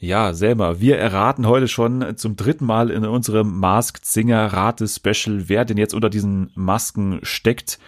Ja, Selma, wir erraten heute schon zum dritten Mal in unserem Masked Singer Rate Special, wer denn jetzt unter diesen Masken steckt.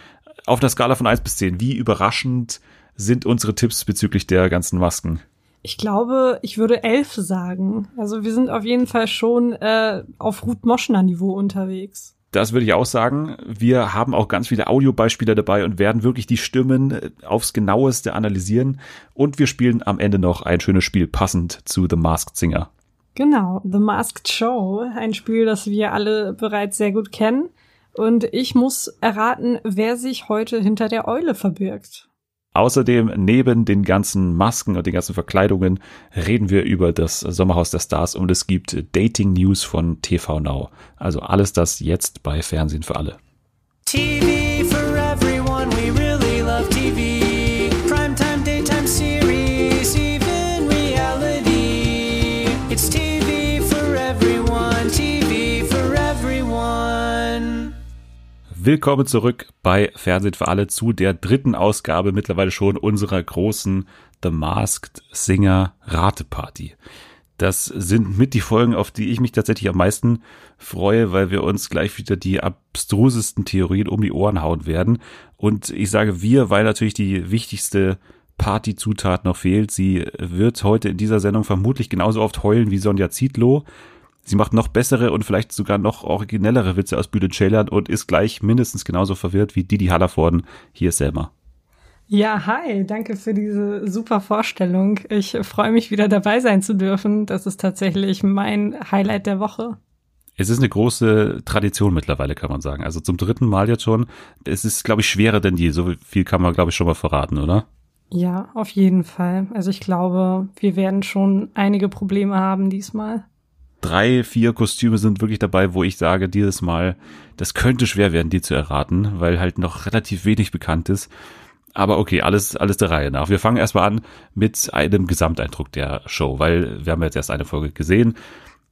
Auf einer Skala von eins bis zehn. wie überraschend sind unsere Tipps bezüglich der ganzen Masken? Ich glaube, ich würde elf sagen. Also wir sind auf jeden Fall schon äh, auf Ruth Moschner Niveau unterwegs. Das würde ich auch sagen. Wir haben auch ganz viele Audiobeispiele dabei und werden wirklich die Stimmen äh, aufs genaueste analysieren. Und wir spielen am Ende noch ein schönes Spiel passend zu The Masked Singer. Genau, The Masked Show, ein Spiel, das wir alle bereits sehr gut kennen. Und ich muss erraten, wer sich heute hinter der Eule verbirgt. Außerdem, neben den ganzen Masken und den ganzen Verkleidungen, reden wir über das Sommerhaus der Stars und es gibt Dating News von TV Now. Also alles das jetzt bei Fernsehen für alle. TV for Willkommen zurück bei Fernsehen für alle zu der dritten Ausgabe mittlerweile schon unserer großen The Masked Singer Rateparty. Das sind mit die Folgen, auf die ich mich tatsächlich am meisten freue, weil wir uns gleich wieder die abstrusesten Theorien um die Ohren hauen werden. Und ich sage wir, weil natürlich die wichtigste Partyzutat noch fehlt. Sie wird heute in dieser Sendung vermutlich genauso oft heulen wie Sonja Zietlow. Sie macht noch bessere und vielleicht sogar noch originellere Witze aus Bühlen Ceylan und ist gleich mindestens genauso verwirrt wie Didi Hallervorden. Hier ist Selma. Ja, hi, danke für diese super Vorstellung. Ich freue mich wieder dabei sein zu dürfen. Das ist tatsächlich mein Highlight der Woche. Es ist eine große Tradition mittlerweile, kann man sagen. Also zum dritten Mal jetzt schon. Es ist, glaube ich, schwerer denn je. So viel kann man, glaube ich, schon mal verraten, oder? Ja, auf jeden Fall. Also ich glaube, wir werden schon einige Probleme haben diesmal drei, vier Kostüme sind wirklich dabei, wo ich sage, dieses Mal, das könnte schwer werden, die zu erraten, weil halt noch relativ wenig bekannt ist. Aber okay, alles, alles der Reihe nach. Wir fangen erstmal an mit einem Gesamteindruck der Show, weil wir haben jetzt erst eine Folge gesehen.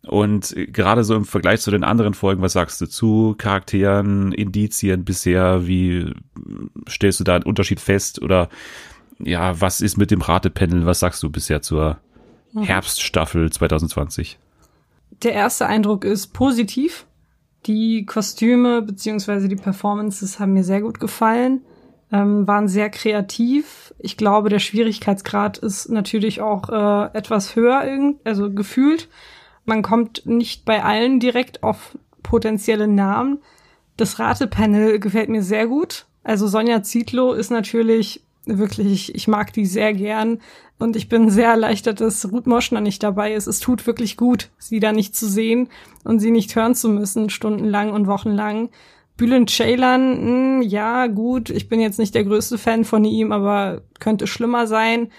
Und gerade so im Vergleich zu den anderen Folgen, was sagst du zu Charakteren, Indizien bisher? Wie stellst du da einen Unterschied fest? Oder ja, was ist mit dem Ratepanel? Was sagst du bisher zur mhm. Herbststaffel 2020? Der erste Eindruck ist positiv. Die Kostüme beziehungsweise die Performances haben mir sehr gut gefallen, ähm, waren sehr kreativ. Ich glaube, der Schwierigkeitsgrad ist natürlich auch äh, etwas höher, also gefühlt. Man kommt nicht bei allen direkt auf potenzielle Namen. Das Ratepanel gefällt mir sehr gut. Also Sonja Zietlow ist natürlich wirklich, ich mag die sehr gern. Und ich bin sehr erleichtert, dass Ruth Moschner nicht dabei ist. Es tut wirklich gut, sie da nicht zu sehen und sie nicht hören zu müssen, stundenlang und wochenlang. Bülent Ceylan, hm, ja, gut, ich bin jetzt nicht der größte Fan von ihm, aber könnte schlimmer sein.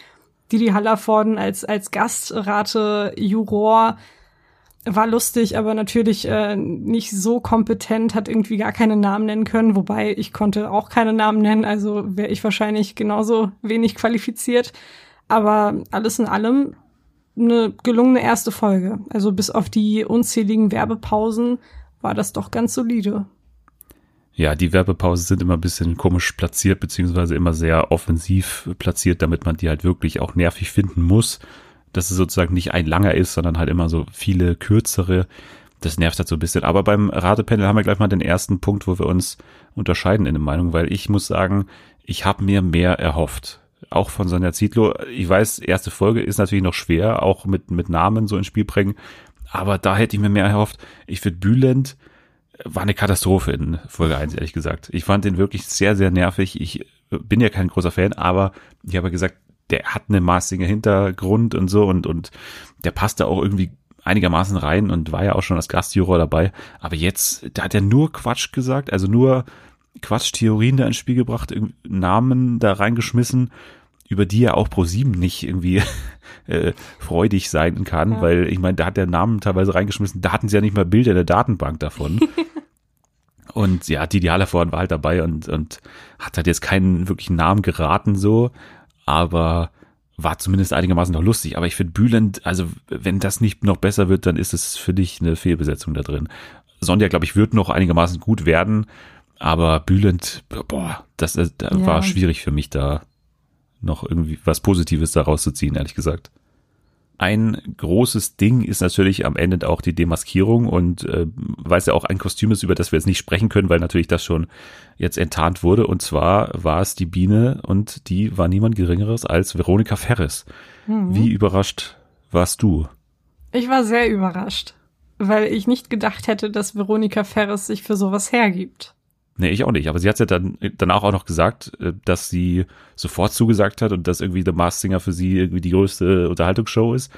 Didi Hallervorden als, als Gastrate, Juror, war lustig, aber natürlich äh, nicht so kompetent, hat irgendwie gar keine Namen nennen können, wobei ich konnte auch keine Namen nennen, also wäre ich wahrscheinlich genauso wenig qualifiziert. Aber alles in allem eine gelungene erste Folge. Also bis auf die unzähligen Werbepausen war das doch ganz solide. Ja, die Werbepausen sind immer ein bisschen komisch platziert, beziehungsweise immer sehr offensiv platziert, damit man die halt wirklich auch nervig finden muss. Dass es sozusagen nicht ein langer ist, sondern halt immer so viele kürzere. Das nervt halt so ein bisschen. Aber beim Ratepanel haben wir gleich mal den ersten Punkt, wo wir uns unterscheiden in der Meinung, weil ich muss sagen, ich habe mir mehr erhofft auch von Sonja Zietlow. Ich weiß, erste Folge ist natürlich noch schwer, auch mit, mit Namen so ins Spiel bringen. Aber da hätte ich mir mehr erhofft. Ich finde Bülent war eine Katastrophe in Folge 1, ehrlich gesagt. Ich fand den wirklich sehr, sehr nervig. Ich bin ja kein großer Fan, aber ich habe gesagt, der hat einen maßigen Hintergrund und so und, und der passt da auch irgendwie einigermaßen rein und war ja auch schon als Gastjuror dabei. Aber jetzt, da hat er nur Quatsch gesagt, also nur Quatsch-Theorien da ins Spiel gebracht, Namen da reingeschmissen, über die ja auch Pro7 nicht irgendwie äh, freudig sein kann, ja. weil ich meine, da hat der Namen teilweise reingeschmissen, da hatten sie ja nicht mal Bilder in der Datenbank davon. und ja, die Hallervorden war halt dabei und, und hat halt jetzt keinen wirklichen Namen geraten so, aber war zumindest einigermaßen noch lustig. Aber ich finde Bülent, also wenn das nicht noch besser wird, dann ist es für dich eine Fehlbesetzung da drin. Sonja, glaube ich, wird noch einigermaßen gut werden aber Bülent, boah, das, das ja. war schwierig für mich da noch irgendwie was Positives daraus zu ziehen, ehrlich gesagt. Ein großes Ding ist natürlich am Ende auch die Demaskierung und äh, weil es ja auch ein Kostüm ist, über das wir jetzt nicht sprechen können, weil natürlich das schon jetzt enttarnt wurde. Und zwar war es die Biene und die war niemand Geringeres als Veronika Ferris. Mhm. Wie überrascht warst du? Ich war sehr überrascht, weil ich nicht gedacht hätte, dass Veronika Ferris sich für sowas hergibt. Nee, ich auch nicht. Aber sie hat ja dann danach auch noch gesagt, äh, dass sie sofort zugesagt hat und dass irgendwie The Masked Singer für sie irgendwie die größte Unterhaltungsshow ist.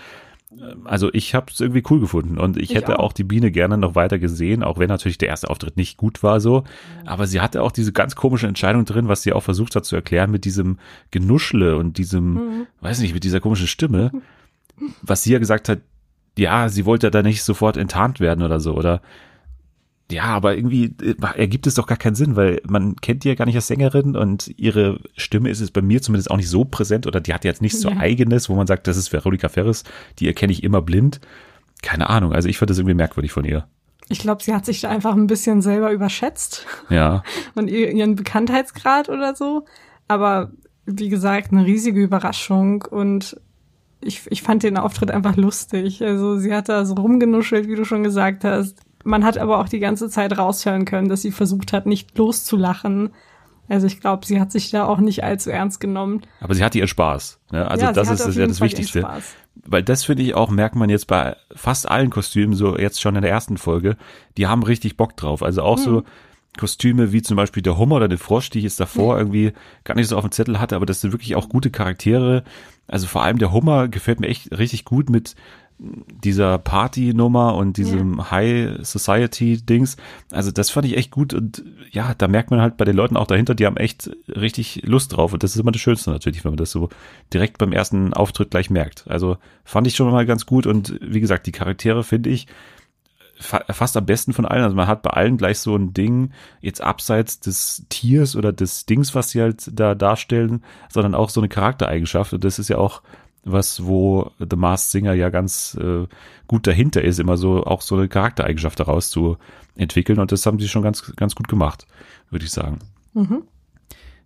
Ähm, also ich habe es irgendwie cool gefunden und ich, ich hätte auch. auch. die Biene gerne noch weiter gesehen, auch wenn natürlich der erste Auftritt nicht gut war so. Aber sie hatte auch diese ganz komische Entscheidung drin, was sie auch versucht hat zu erklären mit diesem Genuschle und diesem, mhm. weiß nicht, mit dieser komischen Stimme, was sie ja gesagt hat, ja, sie wollte da nicht sofort enttarnt werden oder so oder ja, aber irgendwie äh, ergibt es doch gar keinen Sinn, weil man kennt die ja gar nicht als Sängerin und ihre Stimme ist es bei mir zumindest auch nicht so präsent oder die hat jetzt nichts so ja. eigenes, wo man sagt, das ist Veronika Ferris, die erkenne ich immer blind. Keine Ahnung, also ich fand das irgendwie merkwürdig von ihr. Ich glaube, sie hat sich da einfach ein bisschen selber überschätzt. Ja. Und ihren Bekanntheitsgrad oder so. Aber wie gesagt, eine riesige Überraschung und ich, ich fand den Auftritt einfach lustig. Also sie hat da so rumgenuschelt, wie du schon gesagt hast man hat aber auch die ganze Zeit raushören können, dass sie versucht hat, nicht loszulachen. Also ich glaube, sie hat sich da auch nicht allzu ernst genommen. Aber sie hatte ihren Spaß. Ne? Also ja, das ist, ist ja das Wichtigste. Weil das finde ich auch, merkt man jetzt bei fast allen Kostümen, so jetzt schon in der ersten Folge, die haben richtig Bock drauf. Also auch hm. so Kostüme wie zum Beispiel der Hummer oder der Frosch, die ich jetzt davor hm. irgendwie gar nicht so auf dem Zettel hatte, aber das sind wirklich auch gute Charaktere. Also vor allem der Hummer gefällt mir echt richtig gut mit dieser Party-Nummer und diesem ja. High Society-Dings. Also das fand ich echt gut und ja, da merkt man halt bei den Leuten auch dahinter, die haben echt richtig Lust drauf und das ist immer das Schönste natürlich, wenn man das so direkt beim ersten Auftritt gleich merkt. Also fand ich schon mal ganz gut und wie gesagt, die Charaktere finde ich fast am besten von allen. Also man hat bei allen gleich so ein Ding, jetzt abseits des Tiers oder des Dings, was sie halt da darstellen, sondern auch so eine Charaktereigenschaft und das ist ja auch was, wo The Masked Singer ja ganz äh, gut dahinter ist, immer so auch so eine Charaktereigenschaft daraus zu entwickeln. Und das haben sie schon ganz, ganz gut gemacht, würde ich sagen. Mhm.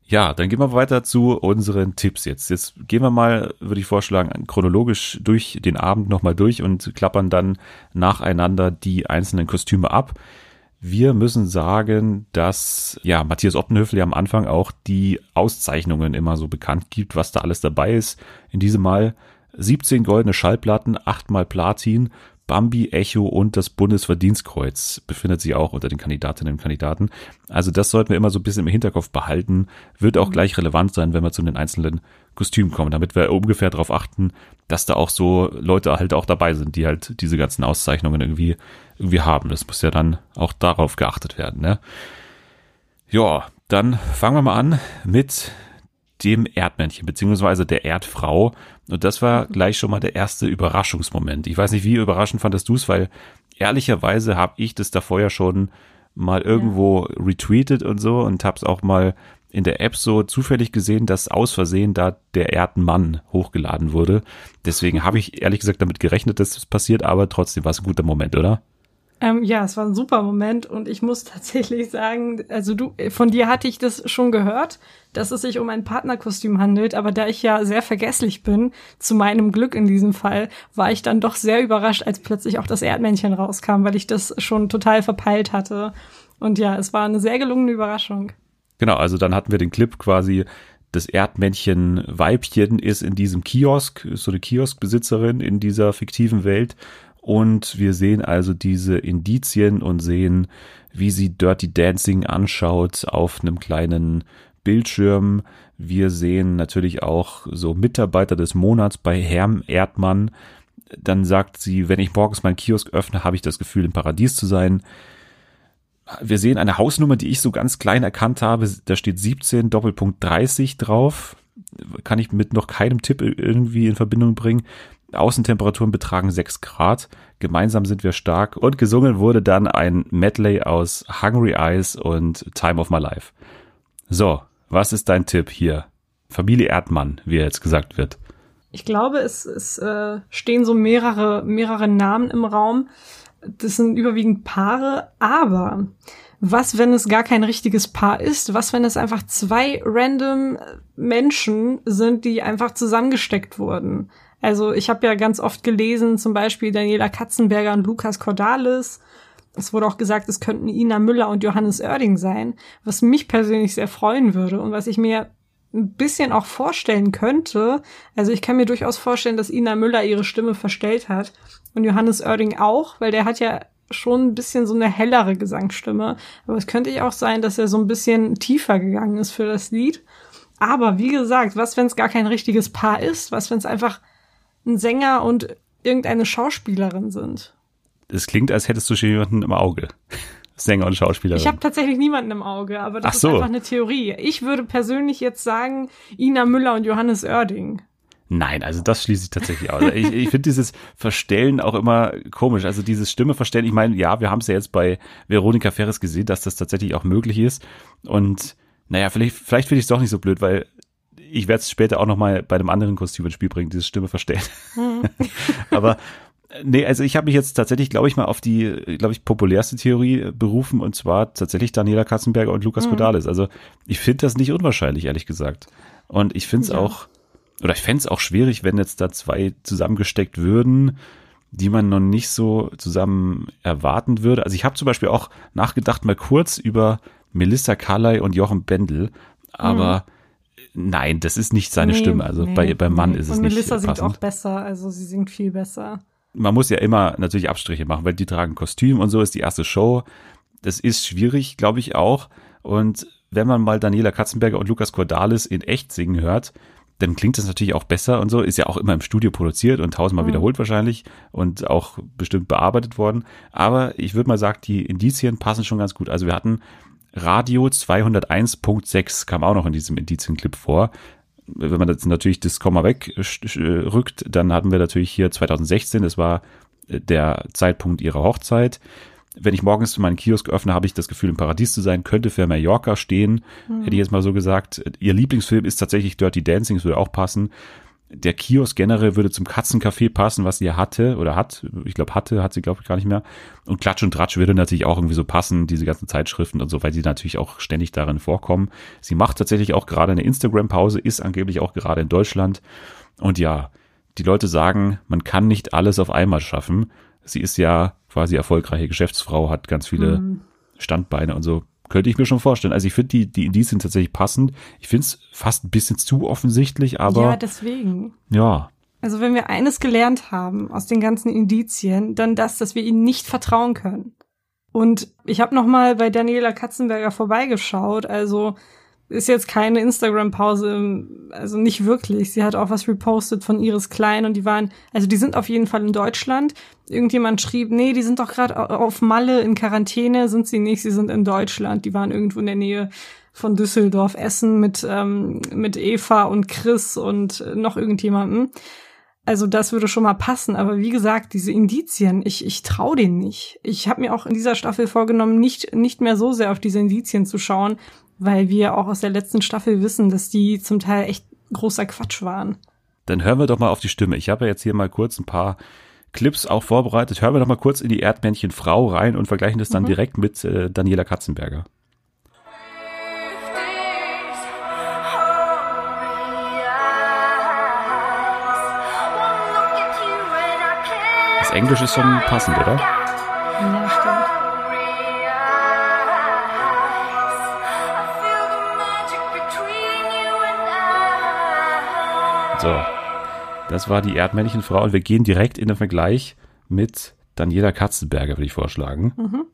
Ja, dann gehen wir weiter zu unseren Tipps jetzt. Jetzt gehen wir mal, würde ich vorschlagen, chronologisch durch den Abend nochmal durch und klappern dann nacheinander die einzelnen Kostüme ab. Wir müssen sagen, dass ja Matthias Oppenhöfel ja am Anfang auch die Auszeichnungen immer so bekannt gibt, was da alles dabei ist. In diesem Mal 17 goldene Schallplatten, 8 mal Platin, Bambi, Echo und das Bundesverdienstkreuz befindet sich auch unter den Kandidatinnen und Kandidaten. Also das sollten wir immer so ein bisschen im Hinterkopf behalten. Wird auch mhm. gleich relevant sein, wenn wir zu den einzelnen Kostümen kommen, damit wir ungefähr darauf achten, dass da auch so Leute halt auch dabei sind, die halt diese ganzen Auszeichnungen irgendwie irgendwie haben. Das muss ja dann auch darauf geachtet werden. Ne? Ja, dann fangen wir mal an mit dem Erdmännchen, beziehungsweise der Erdfrau. Und das war gleich schon mal der erste Überraschungsmoment. Ich weiß nicht, wie überraschend fandest du es, weil ehrlicherweise habe ich das davor ja schon mal irgendwo ja. retweetet und so und habe es auch mal in der App so zufällig gesehen, dass aus Versehen da der Erdmann hochgeladen wurde. Deswegen habe ich ehrlich gesagt damit gerechnet, dass das passiert, aber trotzdem war es ein guter Moment, oder? Ähm, ja, es war ein super Moment und ich muss tatsächlich sagen, also du, von dir hatte ich das schon gehört, dass es sich um ein Partnerkostüm handelt, aber da ich ja sehr vergesslich bin, zu meinem Glück in diesem Fall, war ich dann doch sehr überrascht, als plötzlich auch das Erdmännchen rauskam, weil ich das schon total verpeilt hatte. Und ja, es war eine sehr gelungene Überraschung. Genau, also dann hatten wir den Clip quasi, das Erdmännchen Weibchen ist in diesem Kiosk, ist so eine Kioskbesitzerin in dieser fiktiven Welt und wir sehen also diese Indizien und sehen, wie sie Dirty Dancing anschaut auf einem kleinen Bildschirm. Wir sehen natürlich auch so Mitarbeiter des Monats bei Herrn Erdmann. Dann sagt sie, wenn ich morgens meinen Kiosk öffne, habe ich das Gefühl, im Paradies zu sein. Wir sehen eine Hausnummer, die ich so ganz klein erkannt habe. Da steht 17 Doppelpunkt 30 drauf. Kann ich mit noch keinem Tipp irgendwie in Verbindung bringen. Außentemperaturen betragen 6 Grad. Gemeinsam sind wir stark. Und gesungen wurde dann ein Medley aus Hungry Eyes und Time of My Life. So, was ist dein Tipp hier? Familie Erdmann, wie jetzt gesagt wird. Ich glaube, es, es äh, stehen so mehrere, mehrere Namen im Raum. Das sind überwiegend Paare, aber was, wenn es gar kein richtiges Paar ist? Was, wenn es einfach zwei random Menschen sind, die einfach zusammengesteckt wurden? Also ich habe ja ganz oft gelesen, zum Beispiel Daniela Katzenberger und Lukas Cordalis. Es wurde auch gesagt, es könnten Ina Müller und Johannes Oerding sein, was mich persönlich sehr freuen würde und was ich mir ein bisschen auch vorstellen könnte. Also ich kann mir durchaus vorstellen, dass Ina Müller ihre Stimme verstellt hat und Johannes Oerding auch, weil der hat ja schon ein bisschen so eine hellere Gesangsstimme. Aber es könnte ja auch sein, dass er so ein bisschen tiefer gegangen ist für das Lied. Aber wie gesagt, was, wenn es gar kein richtiges Paar ist? Was, wenn es einfach ein Sänger und irgendeine Schauspielerin sind? Es klingt, als hättest du schon jemanden im Auge. Sänger und Schauspielerin. Ich habe tatsächlich niemanden im Auge, aber das so. ist einfach eine Theorie. Ich würde persönlich jetzt sagen, Ina Müller und Johannes Oerding. Nein, also das schließe ich tatsächlich aus. Ich, ich finde dieses Verstellen auch immer komisch. Also dieses Stimme verstellen, ich meine, ja, wir haben es ja jetzt bei Veronika Ferres gesehen, dass das tatsächlich auch möglich ist. Und naja, vielleicht, vielleicht finde ich es doch nicht so blöd, weil ich werde es später auch nochmal bei einem anderen Kostüm ins Spiel bringen, dieses Stimme verstellen. Mhm. Aber nee, also ich habe mich jetzt tatsächlich, glaube ich, mal auf die, glaube ich, populärste Theorie berufen und zwar tatsächlich Daniela Katzenberger und Lukas Mhm. Kodalis. Also ich finde das nicht unwahrscheinlich, ehrlich gesagt. Und ich finde es Ja. auch, oder ich fände es auch schwierig, wenn jetzt da zwei zusammengesteckt würden, die man noch nicht so zusammen erwarten würde. Also ich habe zum Beispiel auch nachgedacht mal kurz über Melissa Carley und Jochen Bendel, aber nein, das ist nicht seine. Nee, Stimme. Also nee, bei, beim Mann nee. ist es und nicht Melissa singt passend auch besser, also sie singt viel besser. man muss ja immer natürlich Abstriche machen, weil die tragen Kostüm und so ist die erste Show. Das ist schwierig, glaube ich auch. Und wenn man mal Daniela Katzenberger und Lukas Cordalis in echt singen hört, dann klingt das natürlich auch besser und so. Ist ja auch immer im Studio produziert und tausendmal Mhm. wiederholt wahrscheinlich und auch bestimmt bearbeitet worden. Aber ich würde mal sagen, die Indizien passen schon ganz gut. Also wir hatten Radio 201.6 kam auch noch in diesem Indizienclip vor wenn man jetzt natürlich das Komma wegrückt, dann hatten wir natürlich hier 2016, das war äh, der Zeitpunkt ihrer Hochzeit. Wenn ich morgens meinen Kiosk öffne, habe ich das Gefühl, im Paradies zu sein, könnte für Mallorca stehen, hätte ich jetzt mal so gesagt. Ihr Lieblingsfilm ist tatsächlich Dirty Dancing, das würde auch passen. Der Kiosk generell würde zum Katzencafé passen, was sie hatte oder hat. Ich glaube, hatte, hat sie, glaube ich, gar nicht mehr. Und Klatsch und Tratsch würde natürlich auch irgendwie so passen, diese ganzen Zeitschriften und so, weil sie natürlich auch ständig darin vorkommen. Sie macht tatsächlich auch gerade eine Instagram-Pause, ist angeblich auch gerade in Deutschland. Und ja, die Leute sagen, man kann nicht alles auf einmal schaffen. Sie ist ja quasi erfolgreiche Geschäftsfrau, hat ganz viele Mhm. Standbeine und so. Könnte ich mir schon vorstellen. Also ich finde die, die Indizien tatsächlich passend. Ich finde es fast ein bisschen zu offensichtlich, aber ja, deswegen. ja, Also wenn wir eines gelernt haben aus den ganzen Indizien, dann das, dass wir ihnen nicht vertrauen können. Und ich habe noch mal bei Daniela Katzenberger vorbeigeschaut. Also ist jetzt keine Instagram-Pause, also nicht wirklich. Sie hat auch was repostet von Iris Klein und die waren, also die sind auf jeden Fall in Deutschland. Irgendjemand schrieb, nee, die sind doch gerade auf Malle in Quarantäne, sind sie nicht, sie sind in Deutschland. Die waren irgendwo in der Nähe von Düsseldorf, Essen mit, ähm, mit Eva und Chris und äh, noch irgendjemandem. Also das würde schon mal passen, aber wie gesagt, diese Indizien, ich, ich traue denen nicht. Ich habe mir auch in dieser Staffel vorgenommen, nicht, nicht mehr so sehr auf diese Indizien zu schauen, weil wir auch aus der letzten Staffel wissen, dass die zum Teil echt großer Quatsch waren. dann hören wir doch mal auf die Stimme. Ich habe ja jetzt hier mal kurz ein paar Clips auch vorbereitet. Hören wir doch mal kurz in die Erdmännchen Frau rein und vergleichen das dann direkt mit äh, Daniela Katzenberger. Das Englisch ist schon passend, oder? So, das war die Erdmännchen Frau und wir gehen direkt in den Vergleich mit Daniela Katzenberger, würde ich vorschlagen. World.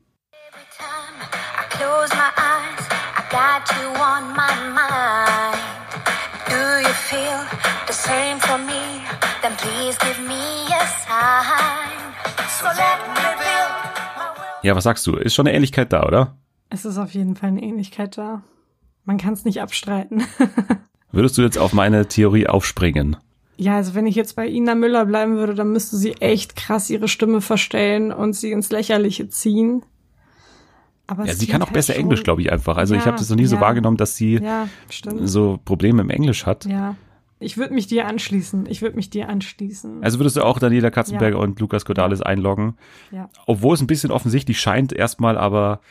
Ja, was sagst du? Ist schon eine Ähnlichkeit da, oder? Es ist auf jeden Fall eine Ähnlichkeit da. Man kann es nicht abstreiten. Würdest du jetzt auf meine Theorie aufspringen? Ja, also wenn ich jetzt bei Ina Müller bleiben würde, dann müsste sie echt krass ihre Stimme verstellen und sie ins Lächerliche ziehen. Aber Ja, sie kann auch besser halt schon- Englisch, glaube ich, einfach. Also ich Ja, habe das noch nie so ja. wahrgenommen, dass sie Ja, so Probleme im Englisch hat. Ja. Ich würde mich dir anschließen. Ich würde mich dir anschließen. Also würdest du auch Daniela Katzenberger und Lukas Cordalis einloggen? ja. Obwohl es ein bisschen offensichtlich scheint, erstmal, aber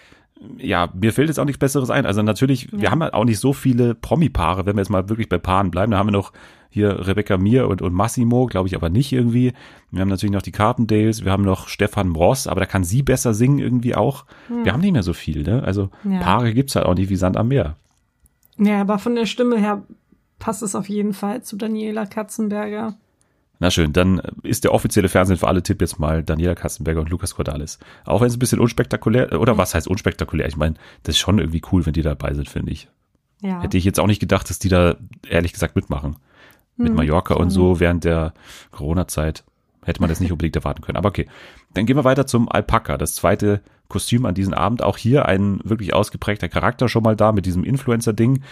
ja, mir fällt jetzt auch nichts Besseres ein. Also natürlich, Ja. wir haben halt auch nicht so viele Promi-Paare, wenn wir jetzt mal wirklich bei Paaren bleiben. Da haben wir noch hier Rebecca Mir und, und Massimo, glaube ich aber nicht irgendwie. Wir haben natürlich noch die Carpendales, wir haben noch Stefan Ross, aber da kann sie besser singen irgendwie auch. Wir haben nicht mehr so viel, ne? Also Ja. Paare gibt's halt auch nicht wie Sand am Meer. Ja, aber von der Stimme her passt es auf jeden Fall zu Daniela Katzenberger. Na schön, dann ist der offizielle Fernsehen für alle Tipp jetzt mal Daniela Katzenberger und Lukas Cordalis. Auch wenn es ein bisschen unspektakulär, oder was heißt unspektakulär? Ich meine, das ist schon irgendwie cool, wenn die dabei sind, finde ich. Ja. Hätte ich jetzt auch nicht gedacht, dass die da ehrlich gesagt mitmachen. Mit Hm, Mallorca und so während der Corona-Zeit hätte man das nicht unbedingt erwarten können. Aber okay. Dann gehen wir weiter zum Alpaka, das zweite Kostüm an diesem Abend. Auch hier ein wirklich ausgeprägter Charakter schon mal da mit diesem Influencer-Ding.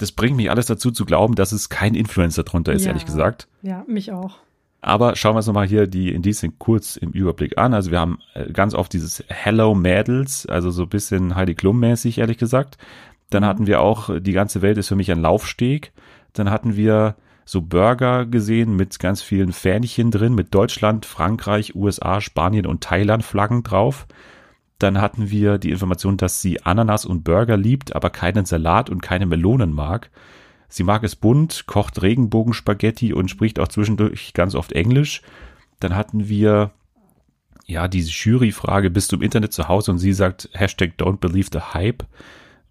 Das bringt mich alles dazu zu glauben, dass es kein Influencer drunter ist, Ja. ehrlich gesagt. Ja, mich auch. Aber schauen wir uns nochmal hier die Indizien kurz im Überblick an. Also wir haben äh, ganz oft dieses Hello Mädels, also so ein bisschen Heidi Klum-mäßig, ehrlich gesagt. Dann hatten wir auch, äh, die ganze Welt ist für mich ein Laufsteg. Dann hatten wir so Burger gesehen mit ganz vielen Fähnchen drin, mit Deutschland, Frankreich, USA, Spanien und Thailand Flaggen drauf. Dann hatten wir die Information, dass sie Ananas und Burger liebt, aber keinen Salat und keine Melonen mag. Sie mag es bunt, kocht Regenbogenspaghetti und spricht auch zwischendurch ganz oft Englisch. Dann hatten wir ja diese Juryfrage, bist du im Internet zu Hause? Und sie sagt Hashtag don't believe the hype.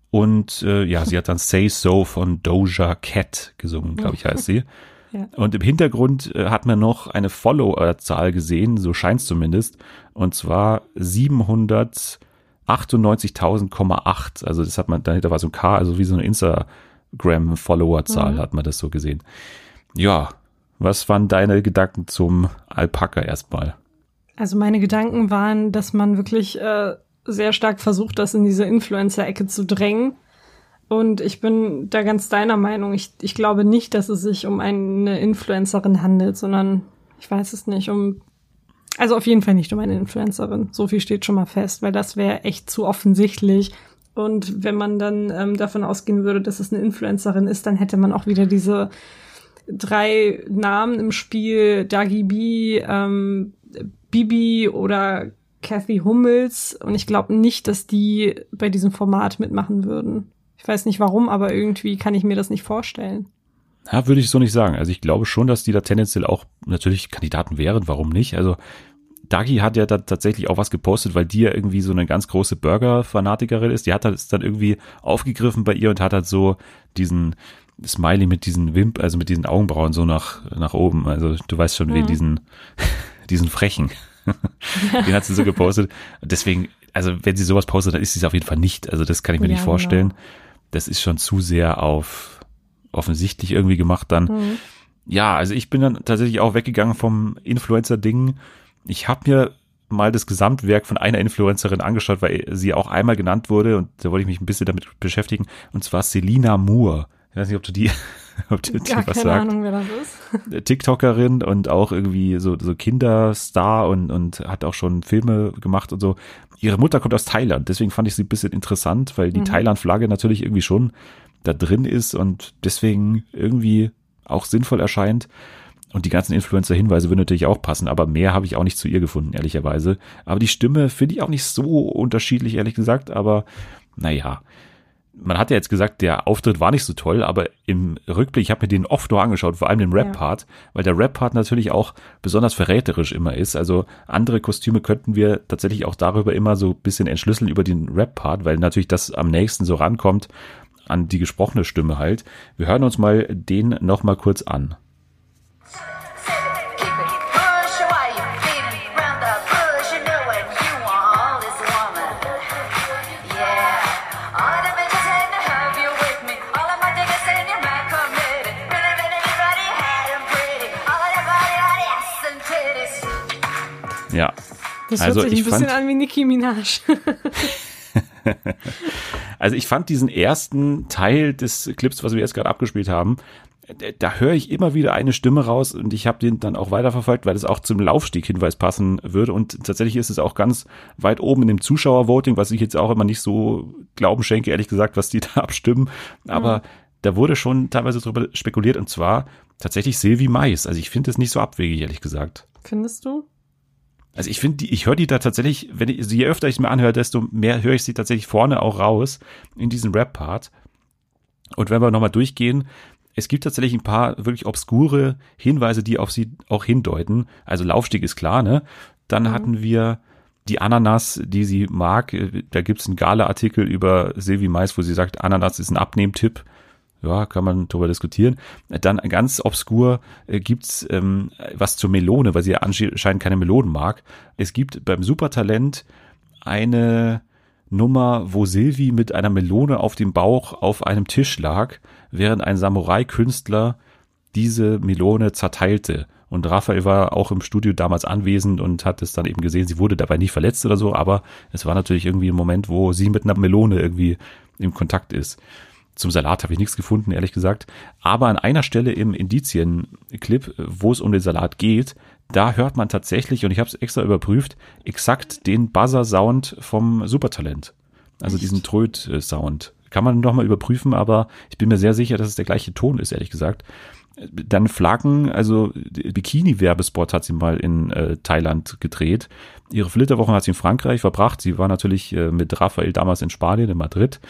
Und äh, ja, sie hat dann Say So von Doja Cat gesungen, glaube ich, heißt sie. Ja. Und im Hintergrund äh, hat man noch eine Follower-Zahl gesehen, so scheint es zumindest. Und zwar 798.000,8. Also das hat man, dahinter war so ein K, also wie so eine Instagram-Follower-Zahl Mhm. hat man das so gesehen. Ja, was waren deine Gedanken zum Alpaka erstmal? Also meine Gedanken waren, dass man wirklich äh, sehr stark versucht, das in diese Influencer-Ecke zu drängen. Und ich bin da ganz deiner Meinung. Ich, ich glaube nicht, dass es sich um eine Influencerin handelt, sondern ich weiß es nicht, um. Also auf jeden Fall nicht um eine Influencerin. So viel steht schon mal fest, weil das wäre echt zu offensichtlich. Und wenn man dann ähm, davon ausgehen würde, dass es eine Influencerin ist, dann hätte man auch wieder diese drei Namen im Spiel, Dagi B, ähm, Bibi oder Kathy Hummels. Und ich glaube nicht, dass die bei diesem Format mitmachen würden. Ich weiß nicht warum, aber irgendwie kann ich mir das nicht vorstellen. Ja, würde ich so nicht sagen. Also ich glaube schon, dass die da tendenziell auch natürlich Kandidaten wären. Warum nicht? Also Dagi hat ja da tatsächlich auch was gepostet, weil die ja irgendwie so eine ganz große Burger-Fanatikerin ist. Die hat das dann irgendwie aufgegriffen bei ihr und hat halt so diesen Smiley mit diesen Wimp, also mit diesen Augenbrauen so nach, nach oben. Also du weißt schon, wen Mhm. diesen, diesen Frechen. Den hat sie so gepostet. Deswegen, also wenn sie sowas postet, dann ist sie es auf jeden Fall nicht. Also das kann ich mir Ja, nicht vorstellen. genau. Das ist schon zu sehr auf offensichtlich irgendwie gemacht dann. Mhm. Ja, also ich bin dann tatsächlich auch weggegangen vom Influencer-Ding. Ich habe mir mal das Gesamtwerk von einer Influencerin angeschaut, weil sie auch einmal genannt wurde und da wollte ich mich ein bisschen damit beschäftigen. Und zwar Selina Moore. Ich weiß nicht, ob du die, ob die Gar was keine sagt. Ahnung, wer das ist. TikTokerin und auch irgendwie so, so Kinderstar und, und hat auch schon Filme gemacht und so. Ihre Mutter kommt aus Thailand, deswegen fand ich sie ein bisschen interessant, weil die Mhm. Thailand-Flagge natürlich irgendwie schon da drin ist und deswegen irgendwie auch sinnvoll erscheint. Und die ganzen Influencer-Hinweise würden natürlich auch passen, aber mehr habe ich auch nicht zu ihr gefunden, ehrlicherweise. Aber die Stimme finde ich auch nicht so unterschiedlich, ehrlich gesagt, aber naja. Man hat ja jetzt gesagt, der Auftritt war nicht so toll, aber im Rückblick, ich habe mir den oft nur angeschaut, vor allem den Rap-Part, weil der Rap-Part natürlich auch besonders verräterisch immer ist. Also andere Kostüme könnten wir tatsächlich auch darüber immer so ein bisschen entschlüsseln über den Rap-Part, weil natürlich das am nächsten so rankommt an die gesprochene Stimme halt. Wir hören uns mal den nochmal kurz an. Ja. Das Also hört sich ich ein bisschen fand- an wie Nicki Minaj. Also ich fand diesen ersten Teil des Clips, was wir jetzt gerade abgespielt haben, da- höre ich immer wieder eine Stimme raus und ich habe den dann auch weiterverfolgt, weil es auch zum Laufsteghinweis passen würde und tatsächlich ist es auch ganz weit oben in dem Zuschauervoting, was ich jetzt auch immer nicht so glauben schenke, ehrlich gesagt, was die da abstimmen, aber da wurde schon teilweise drüber spekuliert und zwar tatsächlich Sylvie Mais. Also ich finde es nicht so abwegig, ehrlich gesagt. Findest du? Also ich finde, ich höre die da tatsächlich, wenn ich, je öfter ich es mir anhöre, desto mehr höre ich sie tatsächlich vorne auch raus in diesen Rap-Part. Und wenn wir nochmal durchgehen, es gibt tatsächlich ein paar wirklich obskure Hinweise, die auf sie auch hindeuten. Also Laufstieg ist klar, ne? Dann mhm. hatten wir die Ananas, die sie mag. Da gibt's einen Gala-Artikel über Silvi Mais, wo sie sagt, Ananas ist ein Abnehmtipp. Ja, kann man darüber diskutieren. Dann ganz obskur äh, gibt's ähm, was zur Melone, weil sie ja anscheinend keine Melonen mag. Es gibt beim Supertalent eine Nummer, wo Silvi mit einer Melone auf dem Bauch auf einem Tisch lag, während ein Samurai-Künstler diese Melone zerteilte. Und Raphael war auch im Studio damals anwesend und hat es dann eben gesehen. Sie wurde dabei nicht verletzt oder so, aber es war natürlich irgendwie ein Moment, wo sie mit einer Melone irgendwie im Kontakt ist. Zum Salat habe ich nichts gefunden, ehrlich gesagt. Aber an einer Stelle im Indizien-Clip, wo es um den Salat geht, da hört man tatsächlich, und ich habe es extra überprüft, exakt den Buzzer-Sound vom Supertalent. Also Echt? diesen Tröd-Sound. Kann man nochmal überprüfen, aber ich bin mir sehr sicher, dass es der gleiche Ton ist, ehrlich gesagt. Dann Flaggen, also Bikini-Werbespot hat sie mal in äh, Thailand gedreht. Ihre Flitterwochen hat sie in Frankreich verbracht. Sie war natürlich äh, mit Raphael damals in Spanien, in Madrid.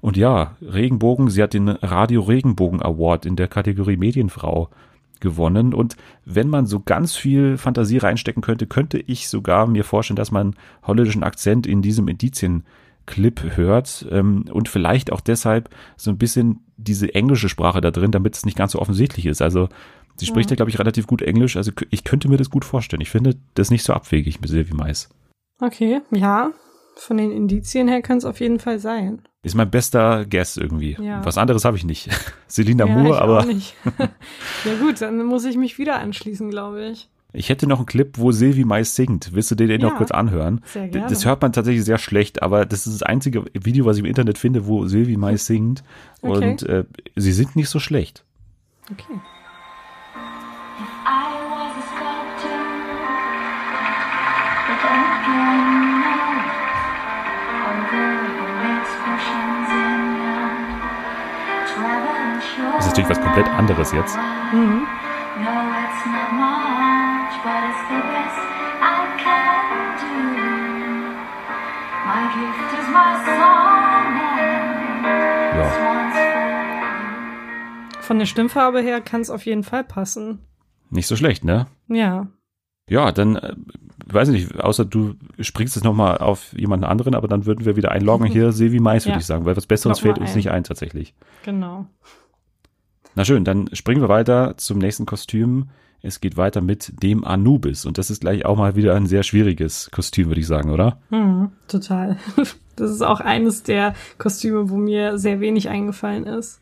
Und ja, Regenbogen, sie hat den Radio Regenbogen Award in der Kategorie Medienfrau gewonnen. Und wenn man so ganz viel Fantasie reinstecken könnte, könnte ich sogar mir vorstellen, dass man holländischen Akzent in diesem Indizien Clip hört ähm, und vielleicht auch deshalb so ein bisschen diese englische Sprache da drin, damit es nicht ganz so offensichtlich ist. Also sie spricht ja, ja glaube ich, relativ gut Englisch. Also ich könnte mir das gut vorstellen. Ich finde das nicht so abwegig mit Sylvie Mais. Okay, ja. Von den Indizien her kann es auf jeden Fall sein. Ist mein bester Guess irgendwie. Ja. Was anderes habe ich nicht. Selina ja, Moore, aber. ja gut, dann muss ich mich wieder anschließen, glaube ich. Ich hätte noch einen Clip, wo Silvi Mais singt. Willst du den ja, noch kurz anhören? Sehr gerne. Das hört man tatsächlich sehr schlecht, aber das ist das einzige Video, was ich im Internet finde, wo Silvi Mais singt. Okay. Und äh, sie singt nicht so schlecht. Okay. Ist natürlich was komplett anderes jetzt. Mhm. Ja. Von der Stimmfarbe her kann es auf jeden Fall passen. Nicht so schlecht, ne? Ja. Ja, dann äh, weiß ich nicht, außer du springst jetzt nochmal auf jemanden anderen, aber dann würden wir wieder einloggen hier, Silvi Mais, würde ja. ich sagen, weil was Besseres fällt uns ein. nicht ein tatsächlich. Genau. Na schön, dann springen wir weiter zum nächsten Kostüm. Es geht weiter mit dem Anubis und das ist gleich auch mal wieder ein sehr schwieriges Kostüm, würde ich sagen, oder? Hm, total. Das ist auch eines der Kostüme, wo mir sehr wenig eingefallen ist.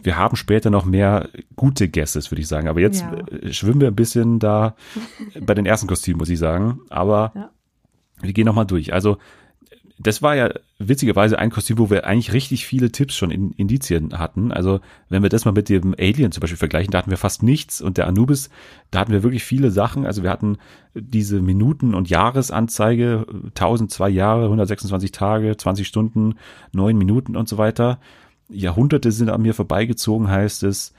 Wir haben später noch mehr gute Guesses, würde ich sagen. Aber jetzt ja. Äh, schwimmen wir ein bisschen da bei den ersten Kostümen, muss ich sagen. Aber ja. wir gehen nochmal durch. Also das war ja witzigerweise ein Kostüm, wo wir eigentlich richtig viele Tipps schon in Indizien hatten. Also wenn wir das mal mit dem Alien zum Beispiel vergleichen, da hatten wir fast nichts und der Anubis, da hatten wir wirklich viele Sachen. Also wir hatten diese Minuten- und Jahresanzeige, 1002 Jahre, 126 Tage, 20 Stunden, 9 Minuten und so weiter. Jahrhunderte sind an mir vorbeigezogen, heißt es.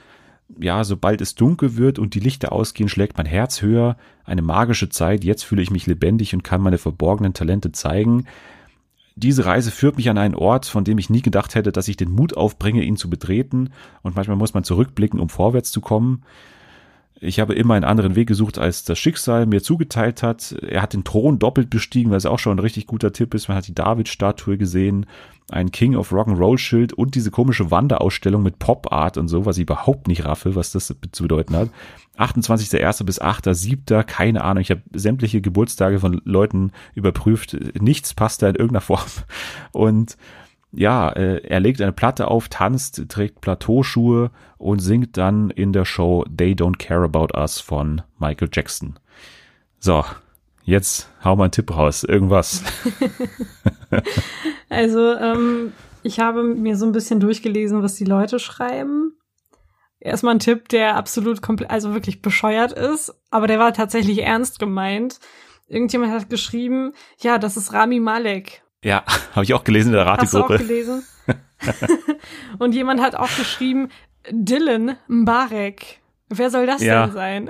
Ja, sobald es dunkel wird und die Lichter ausgehen, schlägt mein Herz höher. Eine magische Zeit. Jetzt fühle ich mich lebendig und kann meine verborgenen Talente zeigen. Diese Reise führt mich an einen Ort, von dem ich nie gedacht hätte, dass ich den Mut aufbringe, ihn zu betreten. Und manchmal muss man zurückblicken, um vorwärts zu kommen. Ich habe immer einen anderen Weg gesucht, als das Schicksal mir zugeteilt hat. Er hat den Thron doppelt bestiegen, was auch schon ein richtig guter Tipp ist. Man hat die David-Statue gesehen, ein King of Rock'n'Roll-Schild und diese komische Wanderausstellung mit Pop-Art und so, was ich überhaupt nicht raffe, was das zu bedeuten hat. 28.01. bis 8.07. keine Ahnung. Ich habe sämtliche Geburtstage von Leuten überprüft. Nichts passt da in irgendeiner Form. Und ja, äh, er legt eine Platte auf, tanzt, trägt Plateauschuhe und singt dann in der Show They Don't Care About Us von Michael Jackson. So, jetzt hau mal einen Tipp raus. Irgendwas. also, ähm, ich habe mir so ein bisschen durchgelesen, was die Leute schreiben erstmal ein Tipp, der absolut komplett, also wirklich bescheuert ist, aber der war tatsächlich ernst gemeint. Irgendjemand hat geschrieben, ja, das ist Rami Malek. Ja, habe ich auch gelesen in der Rategruppe. Hast du auch gelesen? Und jemand hat auch geschrieben, Dylan Mbarek. Wer soll das Ja. denn sein?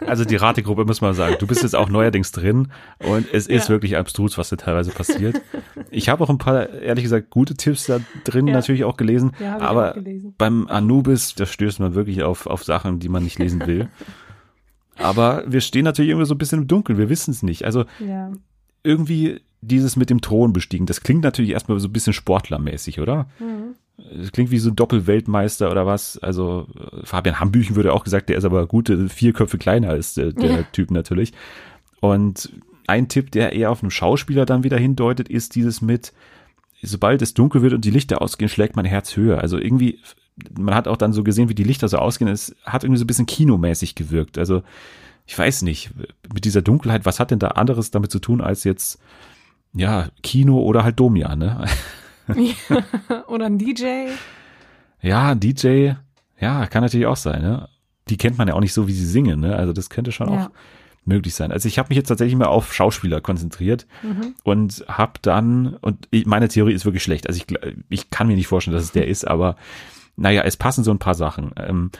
Also die Rategruppe muss man sagen, du bist jetzt auch neuerdings drin und es ist Ja. wirklich abstrus, was da teilweise passiert. Ich habe auch ein paar, ehrlich gesagt, gute Tipps da drin Ja. natürlich auch gelesen, Ja, ich auch aber gelesen. beim Anubis, da stößt man wirklich auf, auf Sachen, die man nicht lesen will. aber wir stehen natürlich irgendwie so ein bisschen im Dunkeln, wir wissen es nicht. Also irgendwie dieses mit dem Thron bestiegen, das klingt natürlich erstmal so ein bisschen sportlermäßig, oder? Mhm. Das klingt wie so ein Doppelweltmeister oder was. Also äh, Fabian Hambüchen würde auch gesagt, der ist aber gute vier Köpfe kleiner als äh, der Ja. Typ natürlich. Und ein Tipp, der eher auf einen Schauspieler dann wieder hindeutet, ist dieses mit, sobald es dunkel wird und die Lichter ausgehen, schlägt mein Herz höher. Also irgendwie, man hat auch dann so gesehen, wie die Lichter so ausgehen. Es hat irgendwie so ein bisschen kinomäßig gewirkt. Also ich weiß nicht, mit dieser Dunkelheit, was hat denn da anderes damit zu tun als jetzt, ja, Kino oder halt Domian, ne? Oder ein DJ. Ja, DJ, ja, kann natürlich auch sein, ne? Die kennt man ja auch nicht so, wie sie singen, ne? Also das könnte schon Ja. auch möglich sein. Also ich habe mich jetzt tatsächlich mal auf Schauspieler konzentriert Mhm. und habe dann, und meine Theorie ist wirklich schlecht, also ich, ich kann mir nicht vorstellen, dass es der ist, aber naja, es passen so ein paar Sachen. Ähm,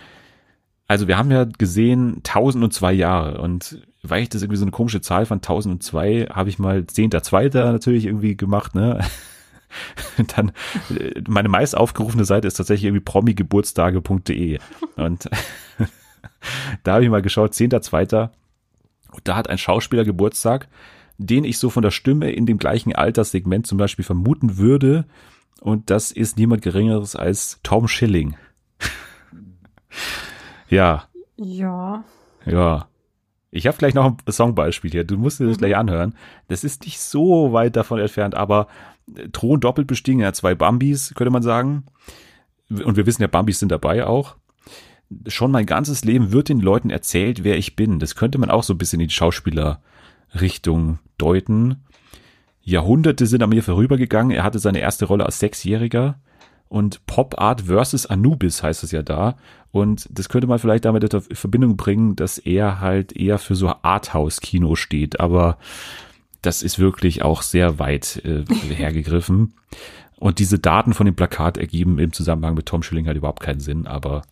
also wir haben ja gesehen 1002 Jahre und weil ich das irgendwie so eine komische Zahl von 1002, habe ich mal 10.2. natürlich irgendwie gemacht, ne? Dann äh, meine meist aufgerufene Seite ist tatsächlich irgendwie promigeburtstage.de und da habe ich mal geschaut, 10.2. Und da hat ein Schauspieler Geburtstag, den ich so von der Stimme in dem gleichen Alterssegment zum Beispiel vermuten würde. Und das ist niemand Geringeres als Tom Schilling. ja, Ja. ja. Ich habe gleich noch ein Songbeispiel hier. Du musst dir das gleich anhören. Das ist nicht so weit davon entfernt, aber äh, Thron doppelt bestiegen. Hat zwei Bambis, könnte man sagen. Und wir wissen ja, Bambis sind dabei auch. Schon mein ganzes Leben wird den Leuten erzählt, wer ich bin. Das könnte man auch so ein bisschen in die Schauspielerrichtung deuten. Jahrhunderte sind an mir vorübergegangen. Er hatte seine erste Rolle als Sechsjähriger. Und Pop Art versus Anubis heißt es ja da. Und das könnte man vielleicht damit in Verbindung bringen, dass er halt eher für so Arthouse-Kino steht. Aber das ist wirklich auch sehr weit äh, hergegriffen. Und diese Daten von dem Plakat ergeben im Zusammenhang mit Tom Schilling halt überhaupt keinen Sinn. Aber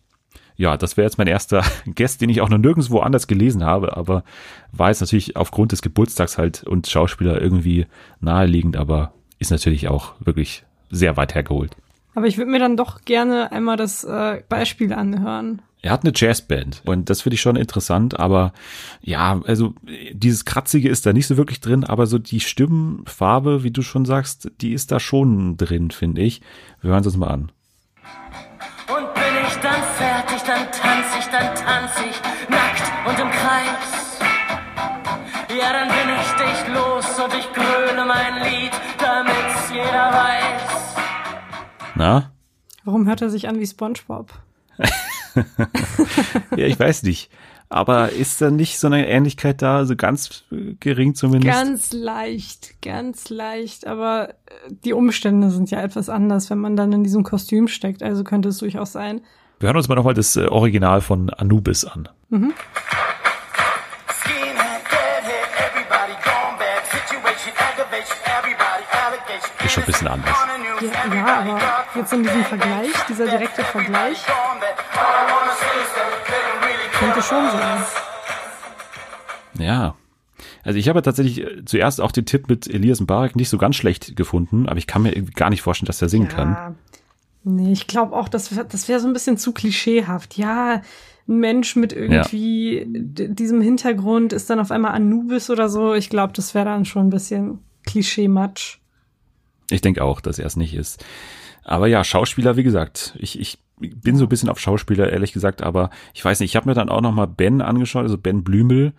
ja, das wäre jetzt mein erster Guest, den ich auch noch nirgendwo anders gelesen habe. Aber war jetzt natürlich aufgrund des Geburtstags halt und Schauspieler irgendwie naheliegend. Aber ist natürlich auch wirklich sehr weit hergeholt. Aber ich würde mir dann doch gerne einmal das äh, Beispiel anhören. Er hat eine Jazzband und das finde ich schon interessant, aber ja, also dieses Kratzige ist da nicht so wirklich drin, aber so die Stimmenfarbe, wie du schon sagst, die ist da schon drin, finde ich. Wir hören uns das mal an. Na? Warum hört er sich an wie SpongeBob? Ja, ich weiß nicht. Aber ist da nicht so eine Ähnlichkeit da, so ganz äh, gering zumindest? Ganz leicht, ganz leicht, aber äh, die Umstände sind ja etwas anders, wenn man dann in diesem Kostüm steckt, also könnte es durchaus sein. Wir hören uns mal nochmal das äh, Original von Anubis an. Allegation. Ist schon ein bisschen anders. Ja, ja, aber jetzt in diesem Vergleich, dieser direkte Vergleich, könnte schon sein. Ja. Also ich habe tatsächlich äh, zuerst auch den Tipp mit Elias Mbarek nicht so ganz schlecht gefunden, aber ich kann mir gar nicht vorstellen, dass er singen kann. Ja. Nee, ich glaube auch, das, das wäre so ein bisschen zu klischeehaft. Ja, ein Mensch mit irgendwie d- diesem Hintergrund ist dann auf einmal Anubis oder so. Ich glaube, das wäre dann schon ein bisschen Klischee-Matsch. Ich denke auch, dass er es nicht ist. Aber ja, Schauspieler, wie gesagt, ich, ich bin so ein bisschen auf Schauspieler, ehrlich gesagt, aber ich weiß nicht, ich habe mir dann auch noch mal Ben angeschaut, also Ben Blümel,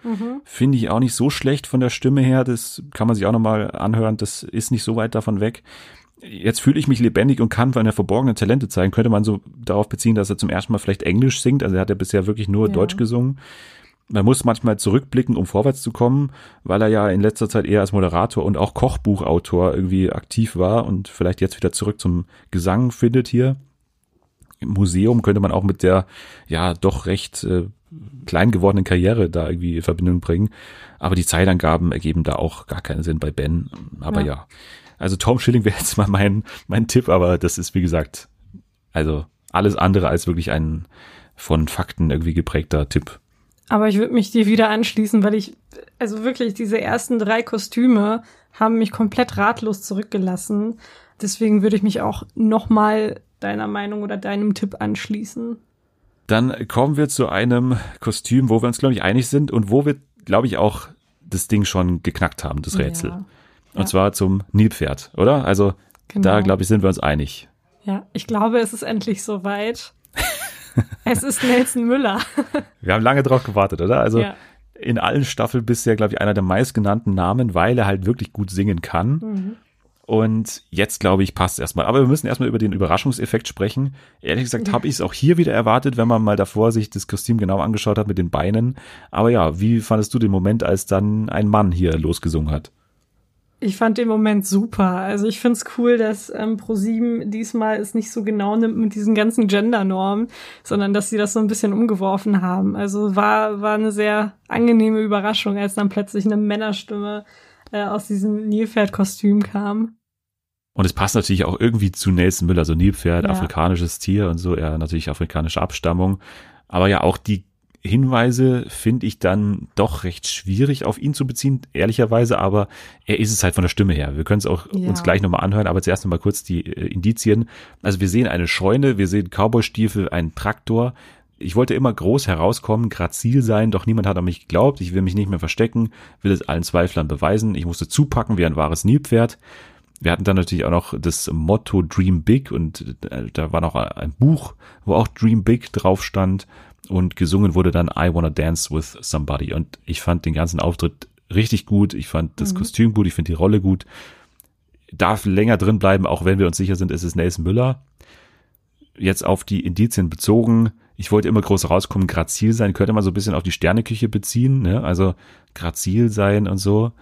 finde ich auch nicht so schlecht von der Stimme her, das kann man sich auch noch mal anhören, das ist nicht so weit davon weg. Jetzt fühle ich mich lebendig und kann seine verborgenen Talente zeigen, könnte man so darauf beziehen, dass er zum ersten Mal vielleicht Englisch singt, also er hat ja bisher wirklich nur Ja. Deutsch gesungen. Man muss manchmal zurückblicken, um vorwärts zu kommen, weil er ja in letzter Zeit eher als Moderator und auch Kochbuchautor irgendwie aktiv war und vielleicht jetzt wieder zurück zum Gesang findet hier. Im Museum könnte man auch mit der ja doch recht äh, klein gewordenen Karriere da irgendwie in Verbindung bringen. Aber die Zeitangaben ergeben da auch gar keinen Sinn bei Ben. Aber ja. Ja. Also Tom Schilling wäre jetzt mal mein, mein Tipp, aber das ist wie gesagt, also alles andere als wirklich ein von Fakten irgendwie geprägter Tipp. Aber ich würde mich dir wieder anschließen, weil ich, also wirklich, diese ersten drei Kostüme haben mich komplett ratlos zurückgelassen. Deswegen würde ich mich auch nochmal deiner Meinung oder deinem Tipp anschließen. Dann kommen wir zu einem Kostüm, wo wir uns, glaube ich, einig sind und wo wir, glaube ich, auch das Ding schon geknackt haben, das Rätsel. Ja. Und Ja. zwar zum Nilpferd, oder? Also Genau. da, glaube ich, sind wir uns einig. Ja, ich glaube, es ist endlich soweit. Es ist Nelson Müller. Wir haben lange drauf gewartet, oder? Also Ja. in allen Staffeln bisher, glaube ich, einer der meistgenannten Namen, weil er halt wirklich gut singen kann. Mhm. Und jetzt, glaube ich, passt erstmal. Aber wir müssen erstmal über den Überraschungseffekt sprechen. Ehrlich gesagt habe ich es auch hier wieder erwartet, wenn man mal davor sich das Kostüm genau angeschaut hat mit den Beinen. Aber ja, wie fandest du den Moment, als dann ein Mann hier losgesungen hat? Ich fand den Moment super. Also ich find's cool, dass ähm, ProSieben diesmal es nicht so genau nimmt mit diesen ganzen Gender-Normen, sondern dass sie das so ein bisschen umgeworfen haben. Also war, war eine sehr angenehme Überraschung, als dann plötzlich eine Männerstimme äh, aus diesem Nilpferd-Kostüm kam. Und es passt natürlich auch irgendwie zu Nelson Müller, so Nilpferd, Ja. afrikanisches Tier und so, er natürlich afrikanische Abstammung. Aber ja, auch die Hinweise finde ich dann doch recht schwierig auf ihn zu beziehen, ehrlicherweise, aber er ist es halt von der Stimme her. Wir können es auch Ja. uns gleich nochmal anhören, aber zuerst nochmal kurz die äh, Indizien. Also wir sehen eine Scheune, wir sehen Cowboystiefel, einen Traktor. Ich wollte immer groß herauskommen, grazil sein, doch niemand hat an mich geglaubt. Ich will mich nicht mehr verstecken, will es allen Zweiflern beweisen. Ich musste zupacken wie ein wahres Nilpferd. Wir hatten dann natürlich auch noch das Motto Dream Big und äh, da war noch ein Buch, wo auch Dream Big drauf stand und gesungen wurde dann I Wanna Dance with Somebody und ich fand den ganzen Auftritt richtig gut, ich fand das Kostüm gut, ich finde die Rolle gut. Darf länger drin bleiben, auch wenn wir uns sicher sind, es ist Nelson Müller. Jetzt auf die Indizien bezogen, ich wollte immer groß rauskommen, grazil sein, könnte man so ein bisschen auf die Sterneküche beziehen, ne? also grazil sein und so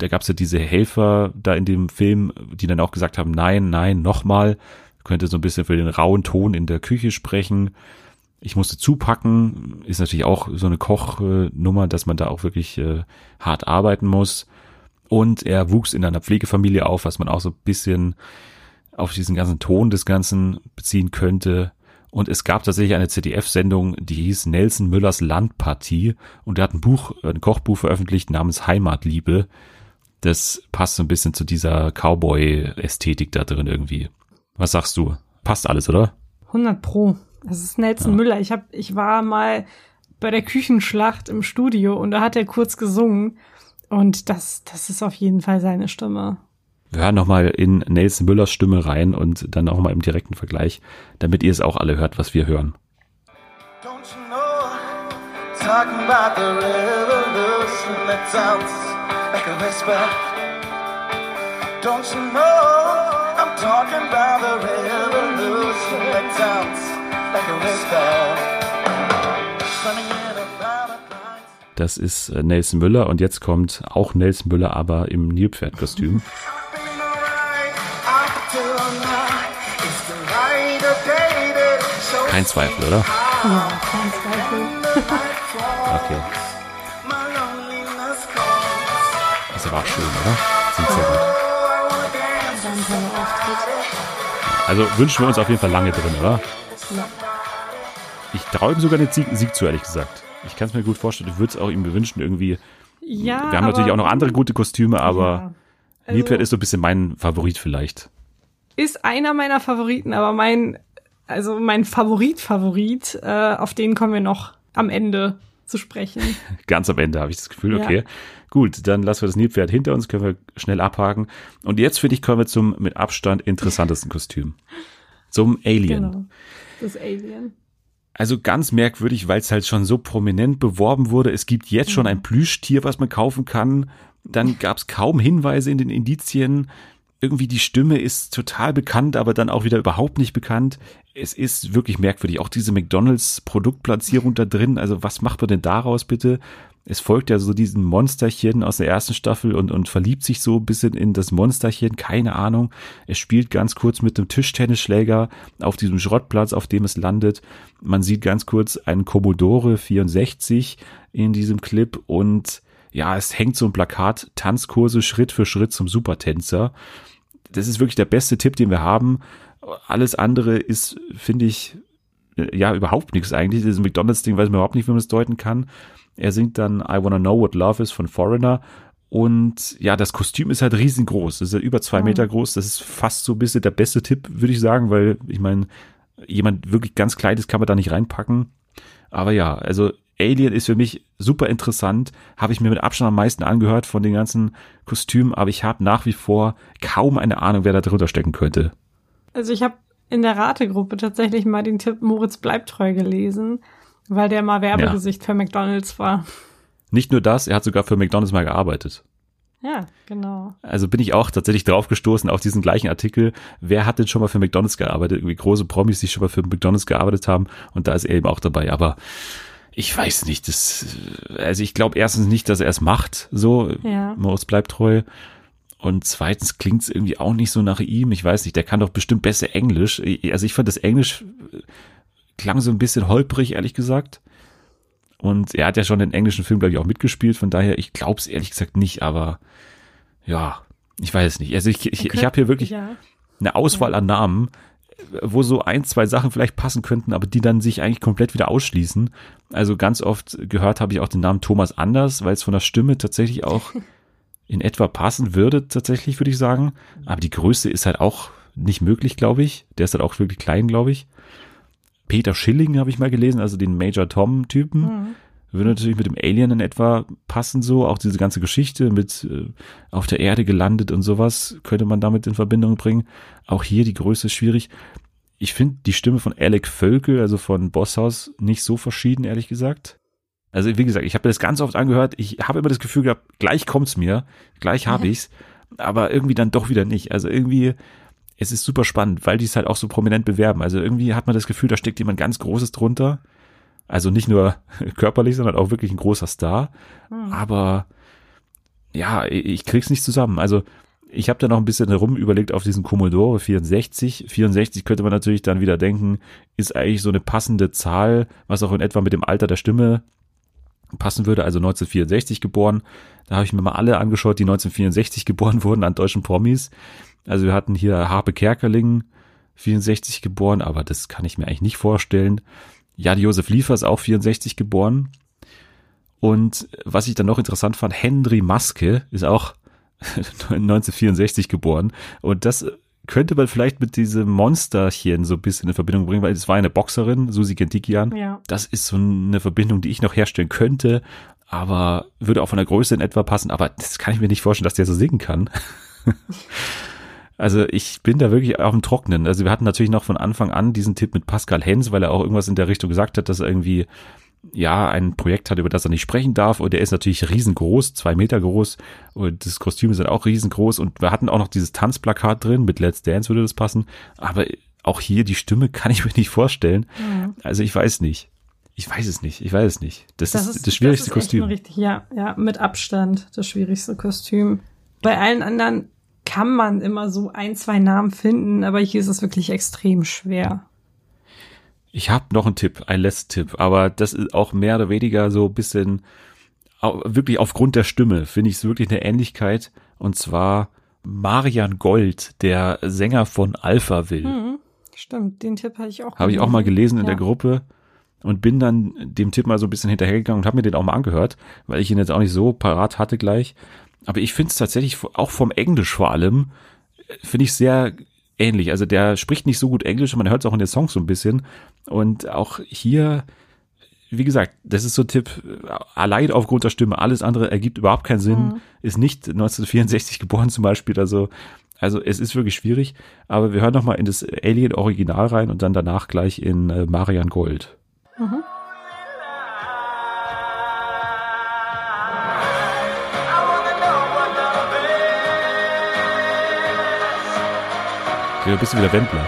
da gab's ja diese Helfer da in dem Film, die dann auch gesagt haben, nein, nein, nochmal. Könnte so ein bisschen für den rauen Ton in der Küche sprechen. Ich musste zupacken, ist natürlich auch so eine Kochnummer, dass man da auch wirklich äh, hart arbeiten muss. Und er wuchs in einer Pflegefamilie auf, was man auch so ein bisschen auf diesen ganzen Ton des Ganzen beziehen könnte. Und es gab tatsächlich eine ZDF-Sendung, die hieß Nelson Müllers Landpartie. Und er hat ein Buch, ein Kochbuch veröffentlicht namens Heimatliebe. Das passt so ein bisschen zu dieser Cowboy-Ästhetik da drin irgendwie. Was sagst du? Passt alles, oder? 100 Pro. Das ist Nelson Müller. Ich hab, ich war mal bei der Küchenschlacht im Studio und da hat er kurz gesungen. Und das, das ist auf jeden Fall seine Stimme. Wir hören nochmal in Nelson Müllers Stimme rein und dann auch mal im direkten Vergleich, damit ihr es auch alle hört, was wir hören. Don't you know? Talking about the revolution that sounds like a whisper. Don't you know? I'm talking about the revolution that sounds Das ist äh, Nelson Müller und jetzt kommt auch Nelson Müller, aber im Nilpferdkostüm. Kein Zweifel, oder? Ja, kein Zweifel. Okay. Das war auch schön, oder? Singt sehr gut. Also wünschen wir uns auf jeden Fall lange drin, oder? Ja. Ich traue ihm sogar den Sieg, Sieg zu, ehrlich gesagt. Ich kann es mir gut vorstellen. Ich würde es auch ihm wünschen irgendwie. Ja, Wir haben natürlich auch noch andere gute Kostüme, aber Ja. Also, Nilpferd ist so ein bisschen mein Favorit vielleicht. ist einer meiner Favoriten, aber mein, also mein Favorit-Favorit, äh, auf den kommen wir noch am Ende zu sprechen. Ganz am Ende habe ich das Gefühl, Ja. okay. Gut, dann lassen wir das Nilpferd hinter uns, können wir schnell abhaken. Und jetzt, finde ich, kommen wir zum mit Abstand interessantesten Kostüm. Zum Alien. Genau. Das Alien. Also ganz merkwürdig, weil es halt schon so prominent beworben wurde. Es gibt jetzt schon ein Plüschtier, was man kaufen kann. Dann gab es kaum Hinweise in den Indizien. Irgendwie die Stimme ist total bekannt, aber dann auch wieder überhaupt nicht bekannt. Es ist wirklich merkwürdig. Auch diese McDonalds Produktplatzierung da drin. Also was macht man denn daraus bitte? Es folgt ja so diesen Monsterchen aus der ersten Staffel und, und verliebt sich so ein bisschen in das Monsterchen. Keine Ahnung. Es spielt ganz kurz mit einem Tischtennisschläger auf diesem Schrottplatz, auf dem es landet. Man sieht ganz kurz einen Commodore 64 in diesem Clip und ja, es hängt so ein Plakat, Tanzkurse Schritt für Schritt zum Supertänzer. Das ist wirklich der beste Tipp, den wir haben. Alles andere ist, finde ich, ja überhaupt nichts eigentlich. Dieses McDonalds-Ding weiß man überhaupt nicht, wie man es deuten kann. Er singt dann I Wanna Know What Love Is von Foreigner. Und ja, das Kostüm ist halt riesengroß. Das ist ja über zwei Mhm. Meter groß. Das ist fast so ein bisschen der beste Tipp, würde ich sagen, weil ich meine, jemand wirklich ganz Kleines kann man da nicht reinpacken. Aber ja, also Alien ist für mich super interessant. Habe ich mir mit Abstand am meisten angehört von den ganzen Kostümen, aber ich habe nach wie vor kaum eine Ahnung, wer da drunter stecken könnte. Also ich habe in der Rategruppe tatsächlich mal den Tipp Moritz bleibt treu gelesen, weil der mal Werbegesicht für McDonalds war. Nicht nur das, er hat sogar für McDonalds mal gearbeitet. Ja, genau. Also bin ich auch tatsächlich draufgestoßen auf diesen gleichen Artikel. Wer hat denn schon mal für McDonalds gearbeitet? Irgendwie große Promis, die schon mal für McDonalds gearbeitet haben. Und da ist er eben auch dabei. Aber ich weiß nicht. Das, also ich glaube erstens nicht, dass er es macht. So, Ja. Moritz bleibt treu. Und zweitens klingt es irgendwie auch nicht so nach ihm. Ich weiß nicht, der kann doch bestimmt besser Englisch. Also ich fand das Englisch klang so ein bisschen holprig, ehrlich gesagt. Und er hat ja schon den englischen Film, glaube ich, auch mitgespielt. Von daher, ich glaube es ehrlich gesagt nicht, aber ja, ich weiß es nicht. Also ich, ich, ich habe hier wirklich Ja. eine Auswahl an Namen, wo so ein, zwei Sachen vielleicht passen könnten, aber die dann sich eigentlich komplett wieder ausschließen. Also ganz oft gehört habe ich auch den Namen Thomas Anders, weil es von der Stimme tatsächlich auch in etwa passen würde, tatsächlich, würde ich sagen. Aber die Größe ist halt auch nicht möglich, glaube ich. Der ist halt auch wirklich klein, glaube ich. Peter Schilling habe ich mal gelesen, also den Major Tom-Typen. Mhm. Würde natürlich mit dem Alien in etwa passen, so. Auch diese ganze Geschichte mit äh, auf der Erde gelandet und sowas könnte man damit in Verbindung bringen. Auch hier die Größe ist schwierig. Ich finde die Stimme von Alec Völkel, also von Bosshaus, nicht so verschieden, ehrlich gesagt. Also wie gesagt, ich habe das ganz oft angehört. Ich habe immer das Gefühl gehabt, gleich kommt's mir, gleich habe ich's, aber irgendwie dann doch wieder nicht. Also irgendwie, es ist super spannend, weil die es halt auch so prominent bewerben. Also irgendwie hat man das Gefühl, da steckt jemand ganz Großes drunter. Also nicht nur körperlich, sondern auch wirklich ein großer Star. Aber ja, ich krieg's nicht zusammen. Also ich habe da noch ein bisschen herum überlegt auf diesen Commodore 64. 64 könnte man natürlich dann wieder denken, ist eigentlich so eine passende Zahl, was auch in etwa mit dem Alter der Stimme passen würde. Also 1964 geboren. Da habe ich mir mal alle angeschaut, die 1964 geboren wurden an deutschen Promis. Also wir hatten hier Harpe Kerkeling, 64 geboren, aber das kann ich mir eigentlich nicht vorstellen. Ja, die Josef Liefers auch 64 geboren. Und was ich dann noch interessant fand, Henry Maske ist auch 1964 geboren. Und das könnte man vielleicht mit diesem Monsterchen so ein bisschen in Verbindung bringen, weil es war eine Boxerin, Susi Gentikian. Ja. Das ist so eine Verbindung, die ich noch herstellen könnte, aber würde auch von der Größe in etwa passen. Aber das kann ich mir nicht vorstellen, dass der so singen kann. Also ich bin da wirklich auf dem Trocknen. Also wir hatten natürlich noch von Anfang an diesen Tipp mit Pascal Hens, weil er auch irgendwas in der Richtung gesagt hat, dass er irgendwie ja ein Projekt hat, über das er nicht sprechen darf. Und der ist natürlich riesengroß, zwei Meter groß. Und das Kostüm ist dann auch riesengroß. Und wir hatten auch noch dieses Tanzplakat drin, mit Let's Dance würde das passen. Aber auch hier die Stimme kann ich mir nicht vorstellen. Also ich weiß nicht. Ich weiß es nicht. Ich weiß es nicht. Das, ist, das schwierigste das ist Kostüm. Richtig, ja, ja, mit Abstand das schwierigste Kostüm. Bei allen anderen kann man immer so ein, zwei Namen finden, aber hier ist es wirklich extrem schwer. Ich habe noch einen Tipp, einen letzten Tipp, aber das ist auch mehr oder weniger so ein bisschen wirklich aufgrund der Stimme finde ich es wirklich eine Ähnlichkeit und zwar Marian Gold, der Sänger von Alphaville. Mhm. Stimmt, den Tipp hatte ich auch. Habe ich auch mal gelesen in ja. der Gruppe und bin dann dem Tipp mal so ein bisschen hinterhergegangen und habe mir den auch mal angehört, weil ich ihn jetzt auch nicht so parat hatte gleich. Aber ich finde es tatsächlich auch vom Englisch vor allem, äh, finde ich sehr ähnlich. Also der spricht nicht so gut Englisch, man hört es auch in den Songs so ein bisschen. Und auch hier, wie gesagt, das ist so ein Tipp, äh, allein aufgrund der Stimme, alles andere ergibt überhaupt keinen Sinn, ist nicht 1964 geboren zum Beispiel, also also es ist wirklich schwierig, aber wir hören noch mal in das Alien Original rein und dann danach gleich in äh, Marian Gold. Ja, bist du wieder Wendler.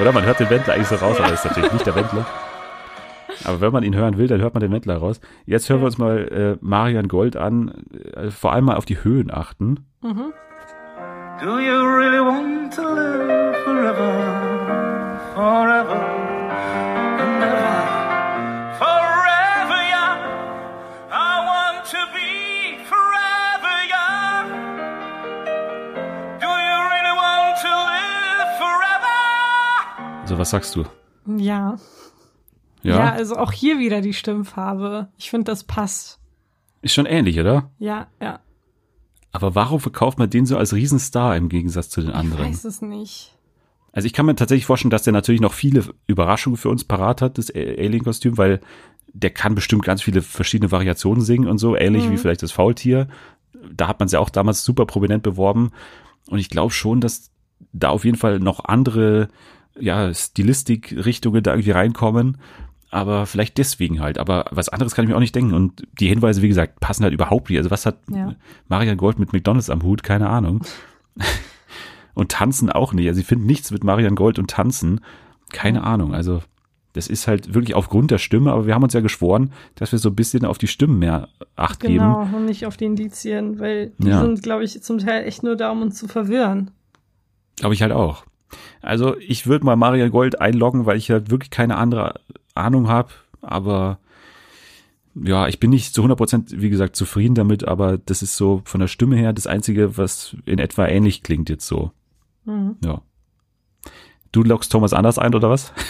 Oder man hört den Wendler eigentlich so raus, aber ist natürlich nicht der Wendler. Aber wenn man ihn hören will, dann hört man den Wendler raus. Jetzt hören wir uns mal äh, Marian Gold an. Äh, vor allem mal auf die Höhen achten. Do you really want to live forever? Forever Also was sagst du? Ja. Ja, ja. also auch hier wieder die Stimmfarbe. Ich finde, das passt. ist schon ähnlich, oder? Ja, ja. Aber warum verkauft man den so als Riesenstar im Gegensatz zu den Ich anderen? weiß es nicht. Also ich kann mir tatsächlich vorstellen, dass der natürlich noch viele Überraschungen für uns parat hat, das Alien-Kostüm, weil der kann bestimmt ganz viele verschiedene Variationen singen und so, ähnlich wie vielleicht das Faultier. Da hat man es ja auch damals super prominent beworben. Und ich glaube schon, dass da auf jeden Fall noch andere ja, Stilistik-Richtungen da irgendwie reinkommen. Aber vielleicht deswegen halt. Aber was anderes kann ich mir auch nicht denken. Und die Hinweise, wie gesagt, passen halt überhaupt nicht. Also was hat Ja. Marian Gold mit McDonalds am Hut? Keine Ahnung. und tanzen auch nicht. Also ich finde nichts mit Marian Gold und tanzen. Keine Ahnung. Also das ist halt wirklich aufgrund der Stimme, aber wir haben uns ja geschworen, dass wir so ein bisschen auf die Stimmen mehr Acht Genau, geben. und nicht auf die Indizien, weil die Ja. sind, glaube ich, zum Teil echt nur da, um uns zu verwirren. Glaube ich halt auch. Also ich würde mal Marian Gold einloggen, weil ich halt wirklich keine andere Ahnung habe, aber ja, ich bin nicht zu 100% wie gesagt zufrieden damit, aber das ist so von der Stimme her das einzige, was in etwa ähnlich klingt jetzt so. Mhm. Ja. Du loggst Thomas anders ein oder was?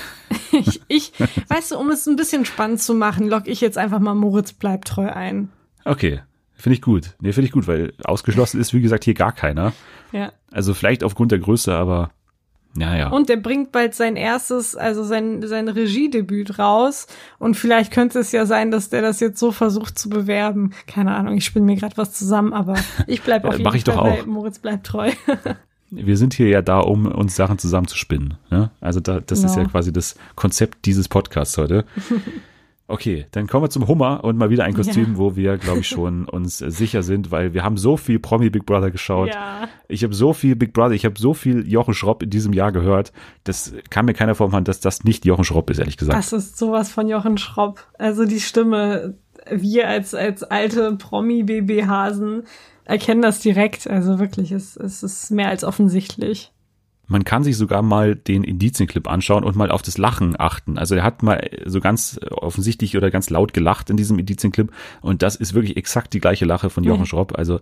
Ich, ich, weißt du, um es ein bisschen spannend zu machen, logge ich jetzt einfach mal Moritz bleibt treu ein. Okay, finde ich gut. Nee, finde ich gut, weil ausgeschlossen ist wie gesagt hier gar keiner. Ja. Also vielleicht aufgrund der Größe, aber naja. Und der bringt bald sein erstes, also sein, sein Regiedebüt raus. Und vielleicht könnte es ja sein, dass der das jetzt so versucht zu bewerben. Keine Ahnung, ich spinne mir gerade was zusammen, aber ich bleib auf jeden mach Fall ich doch bei auch. Moritz bleibt treu. Wir sind hier ja da, um uns Sachen zusammenzuspinnen. Ne? Also da, das ist Genau. ja quasi das Konzept dieses Podcasts heute. Okay, dann kommen wir zum Hummer und mal wieder ein Kostüm, Ja. wo wir, glaube ich, schon uns äh, sicher sind, weil wir haben so viel Promi Big Brother geschaut. ja. Ich habe so viel Big Brother, ich habe so viel Jochen Schropp in diesem Jahr gehört. Das kann mir keiner vormachen, dass das nicht Jochen Schropp ist, ehrlich gesagt. Das ist sowas von Jochen Schropp. Also die Stimme, wir als, als alte Promi-BB-Hasen erkennen das direkt. Also wirklich, es, es ist mehr als offensichtlich. Man kann sich sogar mal den Indizienclip anschauen und mal auf das Lachen achten. Also er hat mal so ganz offensichtlich oder ganz laut gelacht in diesem Indizienclip und das ist wirklich exakt die gleiche Lache von Jochen Mhm. Schropp. Also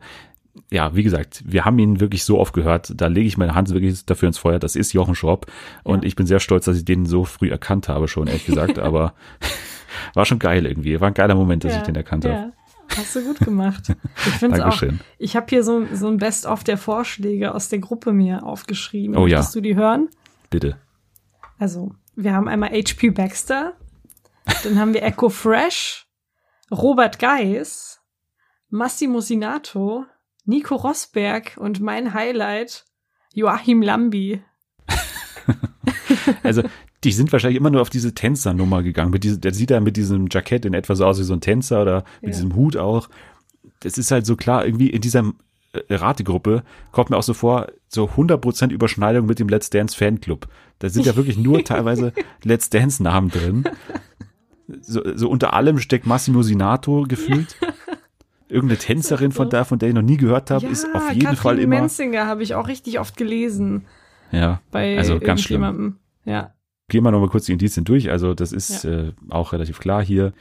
ja, wie gesagt, wir haben ihn wirklich so oft gehört. Da lege ich meine Hand wirklich dafür ins Feuer. Das ist Jochen Schropp und Ja. ich bin sehr stolz, dass ich den so früh erkannt habe schon, ehrlich gesagt. Aber war schon geil irgendwie. War ein geiler Moment, dass ich den erkannt habe. Hast du gut gemacht. Ich finde auch. Dankeschön. Ich habe hier so, so ein Best-of der Vorschläge aus der Gruppe mir aufgeschrieben. Oh ja. Möchtest du die hören? Bitte. Also, wir haben einmal HP Baxter, dann haben wir Echo Fresh, Robert Geis, Massimo Sinato, Nico Rosberg und mein Highlight, Joachim Lambi. Also, die sind wahrscheinlich immer nur auf diese Tänzernummer gegangen. Mit diese, der sieht da mit diesem Jackett in etwa so aus wie so ein Tänzer oder mit Ja. diesem Hut auch. Das ist halt so klar, irgendwie in dieser äh, Rategruppe kommt mir auch so vor, so 100% Überschneidung mit dem Let's Dance Fanclub. Da sind ja wirklich nur teilweise Let's Dance Namen drin. So, so unter allem steckt Massimo Sinato gefühlt. Irgendeine Tänzerin von da, von der ich noch nie gehört habe, ist auf jeden Katrin Fall immer. Menzinger habe ich auch richtig oft gelesen Ja, bei also ganz schlimm. Ja. Gehen wir nochmal kurz die Indizien durch. Also das ist äh, auch relativ klar hier.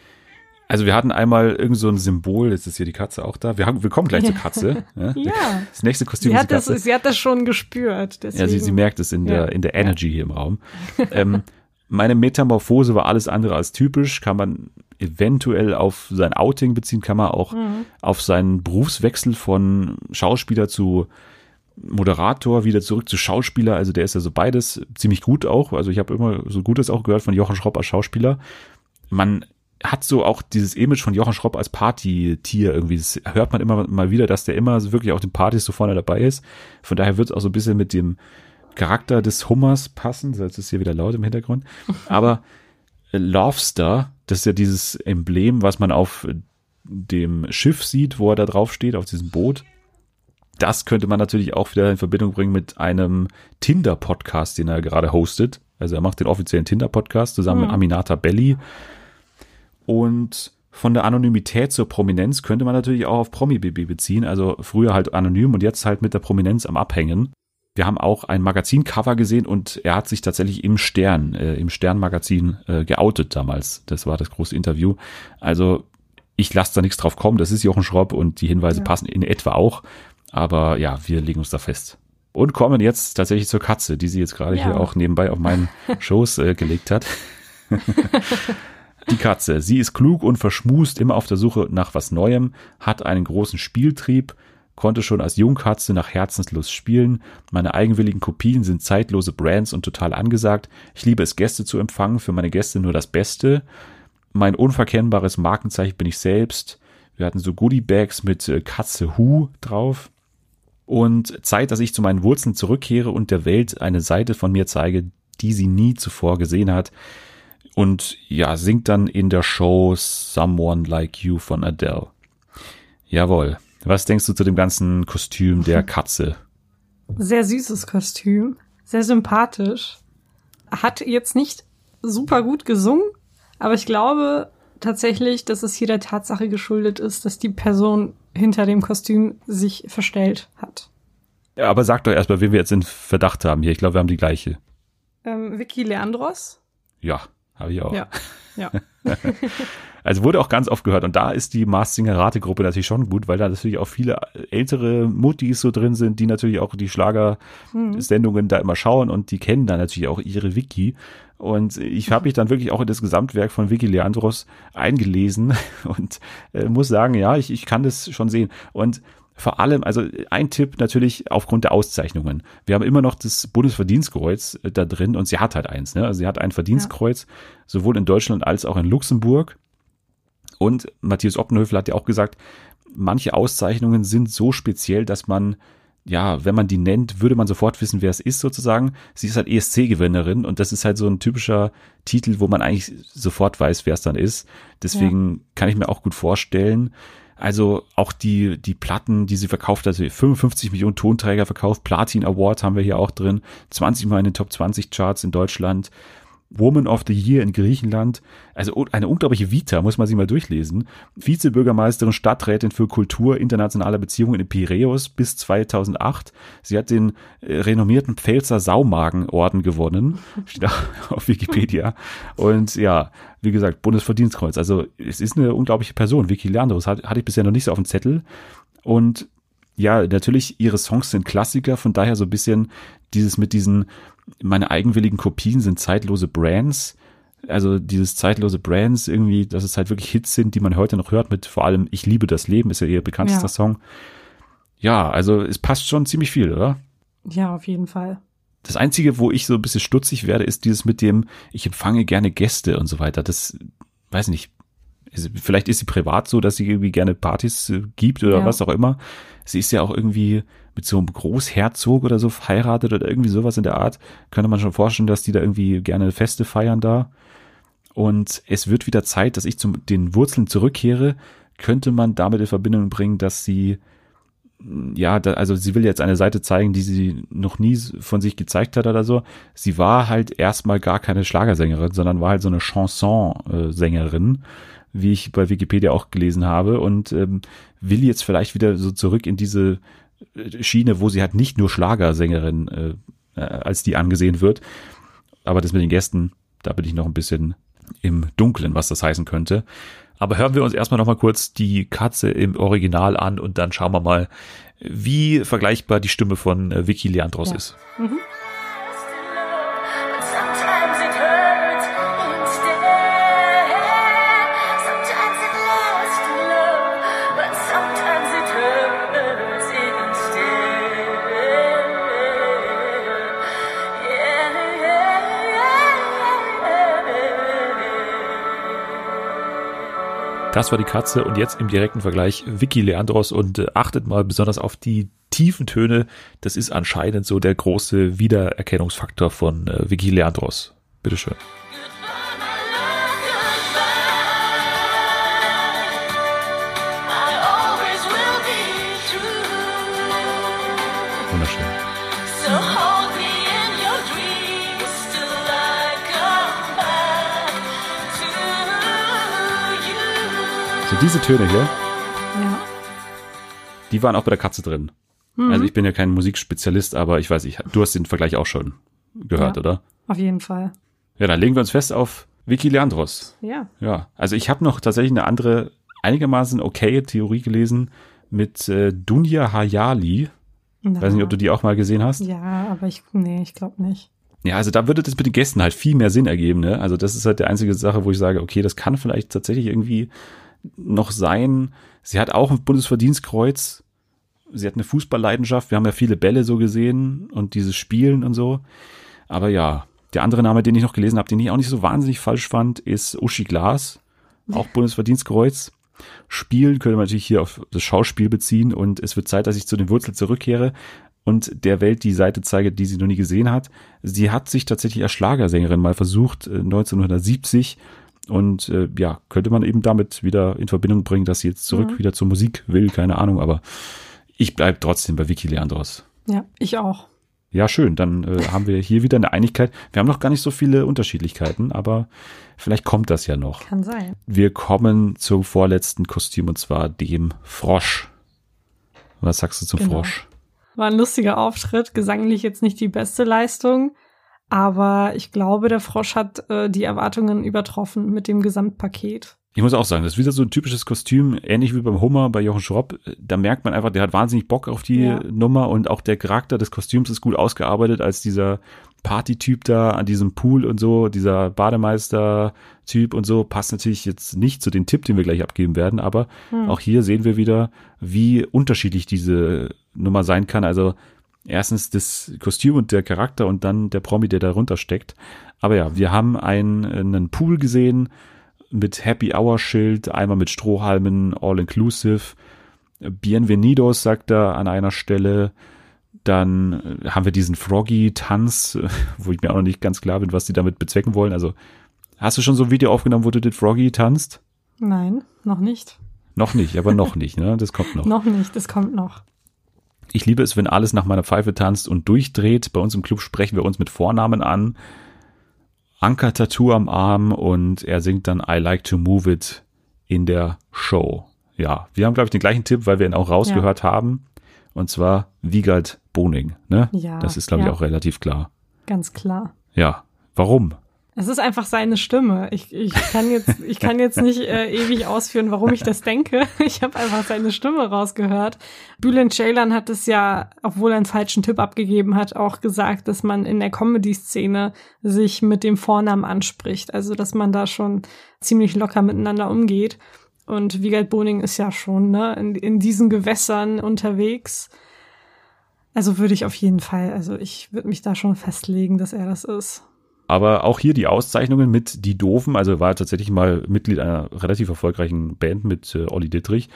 Also wir hatten einmal irgend so ein Symbol, jetzt ist hier die Katze auch da. Wir, haben, wir kommen gleich zur Katze. Ja. Ja. Das nächste Kostüm Sie ist hat, die das, Katze. sie hat das schon gespürt. Deswegen. ja, sie, sie merkt es in Ja. der, in der Energy hier im Raum. ähm, meine Metamorphose war alles andere als typisch. Kann man eventuell auf sein Outing beziehen, kann man auch Mhm. auf seinen Berufswechsel von Schauspieler zu Moderator, wieder zurück zu Schauspieler. Also der ist ja so beides ziemlich gut auch. Also ich habe immer so Gutes auch gehört von Jochen Schropp als Schauspieler. Man hat so auch dieses Image von Jochen Schropp als Partytier irgendwie. Das hört man immer mal wieder, dass der immer so wirklich auf den Partys so vorne dabei ist. Von daher wird es auch so ein bisschen mit dem Charakter des Hummers passen. Jetzt ist hier wieder laut im Hintergrund. Aber äh, Lobster, das ist ja dieses Emblem, was man auf dem Schiff sieht, wo er da drauf steht, auf diesem Boot. Das könnte man natürlich auch wieder in Verbindung bringen mit einem Tinder-Podcast, den er gerade hostet. Also er macht den offiziellen Tinder-Podcast zusammen mit Aminata Belli. Und von der Anonymität zur Prominenz könnte man natürlich auch auf Promi-BB beziehen. Also früher halt anonym und jetzt halt mit der Prominenz am Abhängen. Wir haben auch ein Magazincover gesehen und er hat sich tatsächlich im Stern, äh, im Stern-Magazin äh, geoutet damals. Das war das große Interview. Also ich lasse da nichts drauf kommen. Das ist Jochen Schropp und die Hinweise Ja. passen in etwa auch. Aber ja, wir legen uns da fest. Und kommen jetzt tatsächlich zur Katze, die sie jetzt gerade Ja. hier auch nebenbei auf meinen Schoß äh, gelegt hat. Die Katze, sie ist klug und verschmust, immer auf der Suche nach was Neuem, hat einen großen Spieltrieb, konnte schon als Jungkatze nach Herzenslust spielen. Meine eigenwilligen Kopien sind zeitlose Brands und total angesagt. Ich liebe es, Gäste zu empfangen, für meine Gäste nur das Beste. Mein unverkennbares Markenzeichen bin ich selbst. Wir hatten so Goodie-Bags mit äh, Katze Hu drauf. Und Zeit, dass ich zu meinen Wurzeln zurückkehre und der Welt eine Seite von mir zeige, die sie nie zuvor gesehen hat. Und ja, singt dann in der Show Someone Like You von Adele. Jawohl. Was denkst du zu dem ganzen Kostüm der Katze? Sehr süßes Kostüm, sehr sympathisch. Hat jetzt nicht super gut gesungen, aber ich glaube tatsächlich, dass es hier der Tatsache geschuldet ist, dass die Person hinter dem Kostüm sich verstellt hat. Ja, aber sag doch erstmal, wen wir jetzt in Verdacht haben hier. Ich glaube, wir haben die gleiche. Ähm, Vicky Leandros? Ja, habe ich auch. Ja. Ja. Also wurde auch ganz oft gehört. Und da ist die Mars Singer Rategruppe natürlich schon gut, weil da natürlich auch viele ältere Muttis so drin sind, die natürlich auch die Schlagersendungen da immer schauen und die kennen dann natürlich auch ihre Wiki. Und ich habe mich dann wirklich auch in das Gesamtwerk von Vicky Leandros eingelesen und äh, muss sagen, ja, ich, ich kann das schon sehen. Und vor allem, also ein Tipp natürlich aufgrund der Auszeichnungen. Wir haben immer noch das Bundesverdienstkreuz äh, da drin und sie hat halt eins. Ne? Also sie hat ein Verdienstkreuz, sowohl in Deutschland als auch in Luxemburg. Und Matthias Oppenhöfel hat ja auch gesagt, manche Auszeichnungen sind so speziell, dass man, ja, wenn man die nennt, würde man sofort wissen, wer es ist sozusagen. Sie ist halt ESC-Gewinnerin und das ist halt so ein typischer Titel, wo man eigentlich sofort weiß, wer es dann ist. Deswegen kann ich mir auch gut vorstellen, also auch die, die Platten, die sie verkauft hat, also 55 Millionen Tonträger verkauft, Platin Award haben wir hier auch drin, 20 Mal in den Top 20 Charts in Deutschland, Woman of the Year in Griechenland. Also eine unglaubliche Vita, muss man sich mal durchlesen. Vizebürgermeisterin, Stadträtin für Kultur internationaler Beziehungen in Piräus bis 2008. Sie hat den äh, renommierten Pfälzer Saumagenorden gewonnen. Steht auch auf Wikipedia. Und ja, wie gesagt, Bundesverdienstkreuz. Also es ist eine unglaubliche Person. Vicky Leandros hat, hatte ich bisher noch nicht so auf dem Zettel. Und ja, natürlich, ihre Songs sind Klassiker, von daher so ein bisschen dieses mit diesen, meine eigenwilligen Kopien sind zeitlose Brands. Also dieses zeitlose Brands irgendwie, dass es halt wirklich Hits sind, die man heute noch hört, mit vor allem Ich liebe das Leben, ist ja ihr bekanntester Ja. Song. Ja, also es passt schon ziemlich viel, oder? Ja, auf jeden Fall. Das Einzige, wo ich so ein bisschen stutzig werde, ist dieses mit dem, ich empfange gerne Gäste und so weiter. Das, weiß nicht, vielleicht ist sie privat so, dass sie irgendwie gerne Partys äh, gibt oder Ja. was auch immer. Sie ist ja auch irgendwie mit so einem Großherzog oder so verheiratet oder irgendwie sowas in der Art. Könnte man schon vorstellen, dass die da irgendwie gerne Feste feiern da. Und es wird wieder Zeit, dass ich zu den Wurzeln zurückkehre. Könnte man damit in Verbindung bringen, dass sie ja, da, also sie will jetzt eine Seite zeigen, die sie noch nie von sich gezeigt hat oder so. Sie war halt erstmal gar keine Schlagersängerin, sondern war halt so eine Chanson-Sängerin, wie ich bei Wikipedia auch gelesen habe und ähm, will jetzt vielleicht wieder so zurück in diese Schiene, wo sie halt nicht nur Schlagersängerin äh, äh, als die angesehen wird. Aber das mit den Gästen, da bin ich noch ein bisschen im Dunkeln, was das heißen könnte. Aber hören wir uns erstmal noch mal kurz die Katze im Original an und dann schauen wir mal, wie vergleichbar die Stimme von äh, Vicky Leandros Ja. ist. But Das war die Katze und jetzt im direkten Vergleich Vicky Leandros und äh, achtet mal besonders auf die tiefen Töne. Das ist anscheinend so der große Wiedererkennungsfaktor von äh, Vicky Leandros. Bitteschön. Goodbye, diese Töne hier, Ja. die waren auch bei der Katze drin. Also ich bin ja kein Musikspezialist, aber ich weiß, ich, du hast den Vergleich auch schon gehört, Ja. oder? Auf jeden Fall. Ja, dann legen wir uns fest auf Vicky Leandros. Ja. Ja, also ich habe noch tatsächlich eine andere, einigermaßen okaye Theorie gelesen mit äh, Dunja Hayali. Na, Weiß nicht, ob du die auch mal gesehen hast. Ja, aber ich, nee, ich glaube nicht. Ja, also da würde das mit den Gästen halt viel mehr Sinn ergeben, ne? Also das ist halt die einzige Sache, wo ich sage, okay, das kann vielleicht tatsächlich irgendwie noch sein. Sie hat auch ein Bundesverdienstkreuz. Sie hat eine Fußballleidenschaft. Wir haben ja viele Bälle so gesehen und dieses Spielen und so. Aber ja, der andere Name, den ich noch gelesen habe, den ich auch nicht so wahnsinnig falsch fand, ist Uschi Glas. Auch Bundesverdienstkreuz. Spielen könnte man natürlich hier auf das Schauspiel beziehen und es wird Zeit, dass ich zu den Wurzeln zurückkehre und der Welt die Seite zeige, die sie noch nie gesehen hat. Sie hat sich tatsächlich als Schlagersängerin mal versucht, äh, 1970 und äh, ja, könnte man eben damit wieder in Verbindung bringen, dass sie jetzt zurück Mhm. wieder zur Musik will, keine Ahnung, aber ich bleib trotzdem bei Vicky Leandros. Ja, ich auch. Ja, schön, dann äh, haben wir hier wieder eine Einigkeit. Wir haben noch gar nicht so viele Unterschiedlichkeiten, aber vielleicht kommt das ja noch. Kann sein. Wir kommen zum vorletzten Kostüm und zwar dem Frosch. Was sagst du zum Genau. Frosch? War ein lustiger Auftritt, gesanglich jetzt nicht die beste Leistung, aber ich glaube, der Frosch hat äh, die Erwartungen übertroffen mit dem Gesamtpaket. Ich muss auch sagen, das ist wieder so ein typisches Kostüm, ähnlich wie beim Hummer bei Jochen Schropp. Da merkt man einfach, der hat wahnsinnig Bock auf die Ja. Nummer und auch der Charakter des Kostüms ist gut ausgearbeitet als dieser Partytyp da an diesem Pool und so, dieser Bademeister-Typ und so, passt natürlich jetzt nicht zu dem Tipp, den wir gleich abgeben werden, aber Hm. auch hier sehen wir wieder, wie unterschiedlich diese Nummer sein kann. Also erstens das Kostüm und der Charakter und dann der Promi, der darunter steckt. Aber ja, wir haben einen, einen Pool gesehen mit Happy Hour Schild, einmal mit Strohhalmen, all inclusive. Bienvenidos sagt er an einer Stelle. Dann äh, haben wir diesen Froggy-Tanz, wo ich mir auch noch nicht ganz klar bin, was die damit bezwecken wollen. Also, hast du schon so ein Video aufgenommen, wo du den Froggy tanzt? Nein, noch nicht. Noch nicht, aber noch nicht, ne? Das kommt noch. Noch nicht, das kommt noch. Ich liebe es, wenn alles nach meiner Pfeife tanzt und durchdreht. Bei uns im Club sprechen wir uns mit Vornamen an. Anker-Tattoo am Arm und er singt dann I like to move it in der Show. Ja, wir haben, glaube ich, den gleichen Tipp, weil wir ihn auch rausgehört haben. Und zwar Wiegald Boning. Ne? Ja, Das ist, glaube ja. ich, auch relativ klar. Ganz klar. Ja, warum? Es ist einfach seine Stimme. Ich, ich kann jetzt, ich kann jetzt nicht äh, ewig ausführen, warum ich das denke. Ich habe einfach seine Stimme rausgehört. Bülent Ceylan hat es ja, obwohl er einen falschen Tipp abgegeben hat, auch gesagt, dass man in der Comedy-Szene sich mit dem Vornamen anspricht. Also, dass man da schon ziemlich locker miteinander umgeht. Und Wiegald Boning ist ja schon ne, in, in diesen Gewässern unterwegs. Also würde ich auf jeden Fall, also ich würde mich da schon festlegen, dass er das ist. Aber auch hier die Auszeichnungen mit Die Doofen, also war tatsächlich mal Mitglied einer relativ erfolgreichen Band mit äh, Olli Dittrich.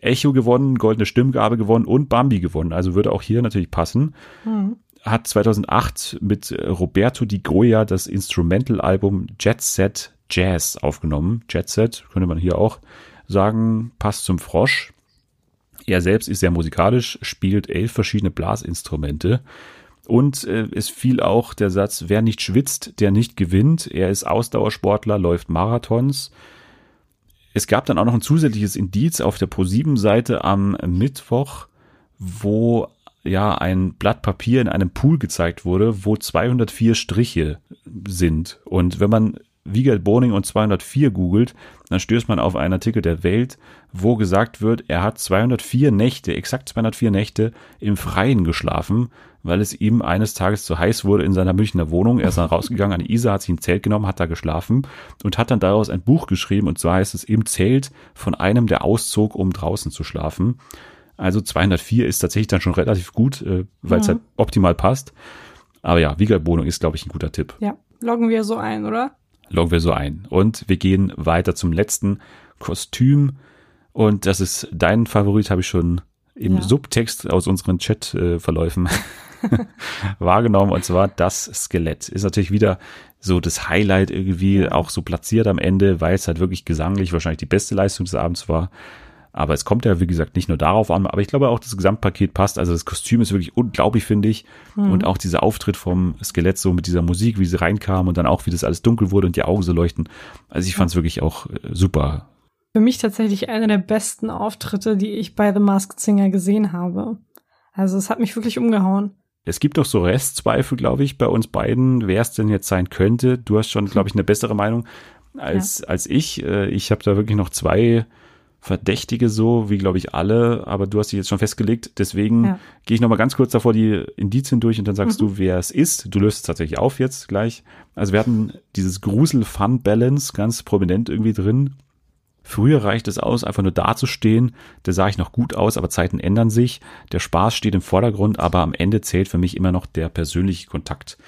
Echo gewonnen, Goldene Stimmgabe gewonnen und Bambi gewonnen. Also würde auch hier natürlich passen. Hm. Hat 2008 mit äh, Roberto Di Goya das Instrumental-Album Jet Set Jazz aufgenommen. Jet Set könnte man hier auch sagen, passt zum Frosch. Er selbst ist sehr musikalisch, spielt elf verschiedene Blasinstrumente. Und äh, es fiel auch der Satz, wer nicht schwitzt, der nicht gewinnt. Er ist Ausdauersportler, läuft Marathons. Es gab dann auch noch ein zusätzliches Indiz auf der Pro7-Seite am Mittwoch, wo ja ein Blatt Papier in einem Pool gezeigt wurde, wo 204 Striche sind. Und wenn man Wiegald Boning und 204 googelt, dann stößt man auf einen Artikel der Welt, wo gesagt wird, er hat 204 Nächte, exakt 204 Nächte im Freien geschlafen, weil es ihm eines Tages zu heiß wurde in seiner Münchner Wohnung. Er ist dann rausgegangen an die Isar, hat sich ein Zelt genommen, hat da geschlafen und hat dann daraus ein Buch geschrieben und zwar heißt es im Zelt von einem, der auszog, um draußen zu schlafen. Also 204 ist tatsächlich dann schon relativ gut, äh, weil es Mhm. halt optimal passt. Aber ja, Wiegald Boning ist, glaube ich, ein guter Tipp. Ja, loggen wir so ein, oder? Loggen wir so ein. Und wir gehen weiter zum letzten Kostüm. Und das ist dein Favorit, habe ich schon im Ja. Subtext aus unseren Chat-Verläufen wahrgenommen. Und zwar das Skelett. Ist natürlich wieder so das Highlight irgendwie auch so platziert am Ende, weil es halt wirklich gesanglich wahrscheinlich die beste Leistung des Abends war. Aber es kommt ja, wie gesagt, nicht nur darauf an, aber ich glaube auch, das Gesamtpaket passt. Also das Kostüm ist wirklich unglaublich, finde ich. Und auch dieser Auftritt vom Skelett so mit dieser Musik, wie sie reinkam und dann auch, wie das alles dunkel wurde und die Augen so leuchten. Also ich fand es wirklich auch äh, super. Für mich tatsächlich einer der besten Auftritte, die ich bei The Masked Singer gesehen habe. Also es hat mich wirklich umgehauen. Es gibt noch so Restzweifel, glaube ich, bei uns beiden, wer es denn jetzt sein könnte. Du hast schon, glaube ich, eine bessere Meinung als, als ich. Äh, Ich habe da wirklich noch zwei Verdächtige so, wie glaube ich alle, aber du hast dich jetzt schon festgelegt, deswegen Ja. gehe ich nochmal ganz kurz davor die Indizien durch und dann sagst Mhm. du, wer es ist. Du löst es tatsächlich auf jetzt gleich. Also wir hatten dieses Grusel-Fun-Balance ganz prominent irgendwie drin. Früher reicht es aus, einfach nur dazustehen. Da sah ich noch gut aus, aber Zeiten ändern sich. Der Spaß steht im Vordergrund, aber am Ende zählt für mich immer noch der persönliche Kontakt.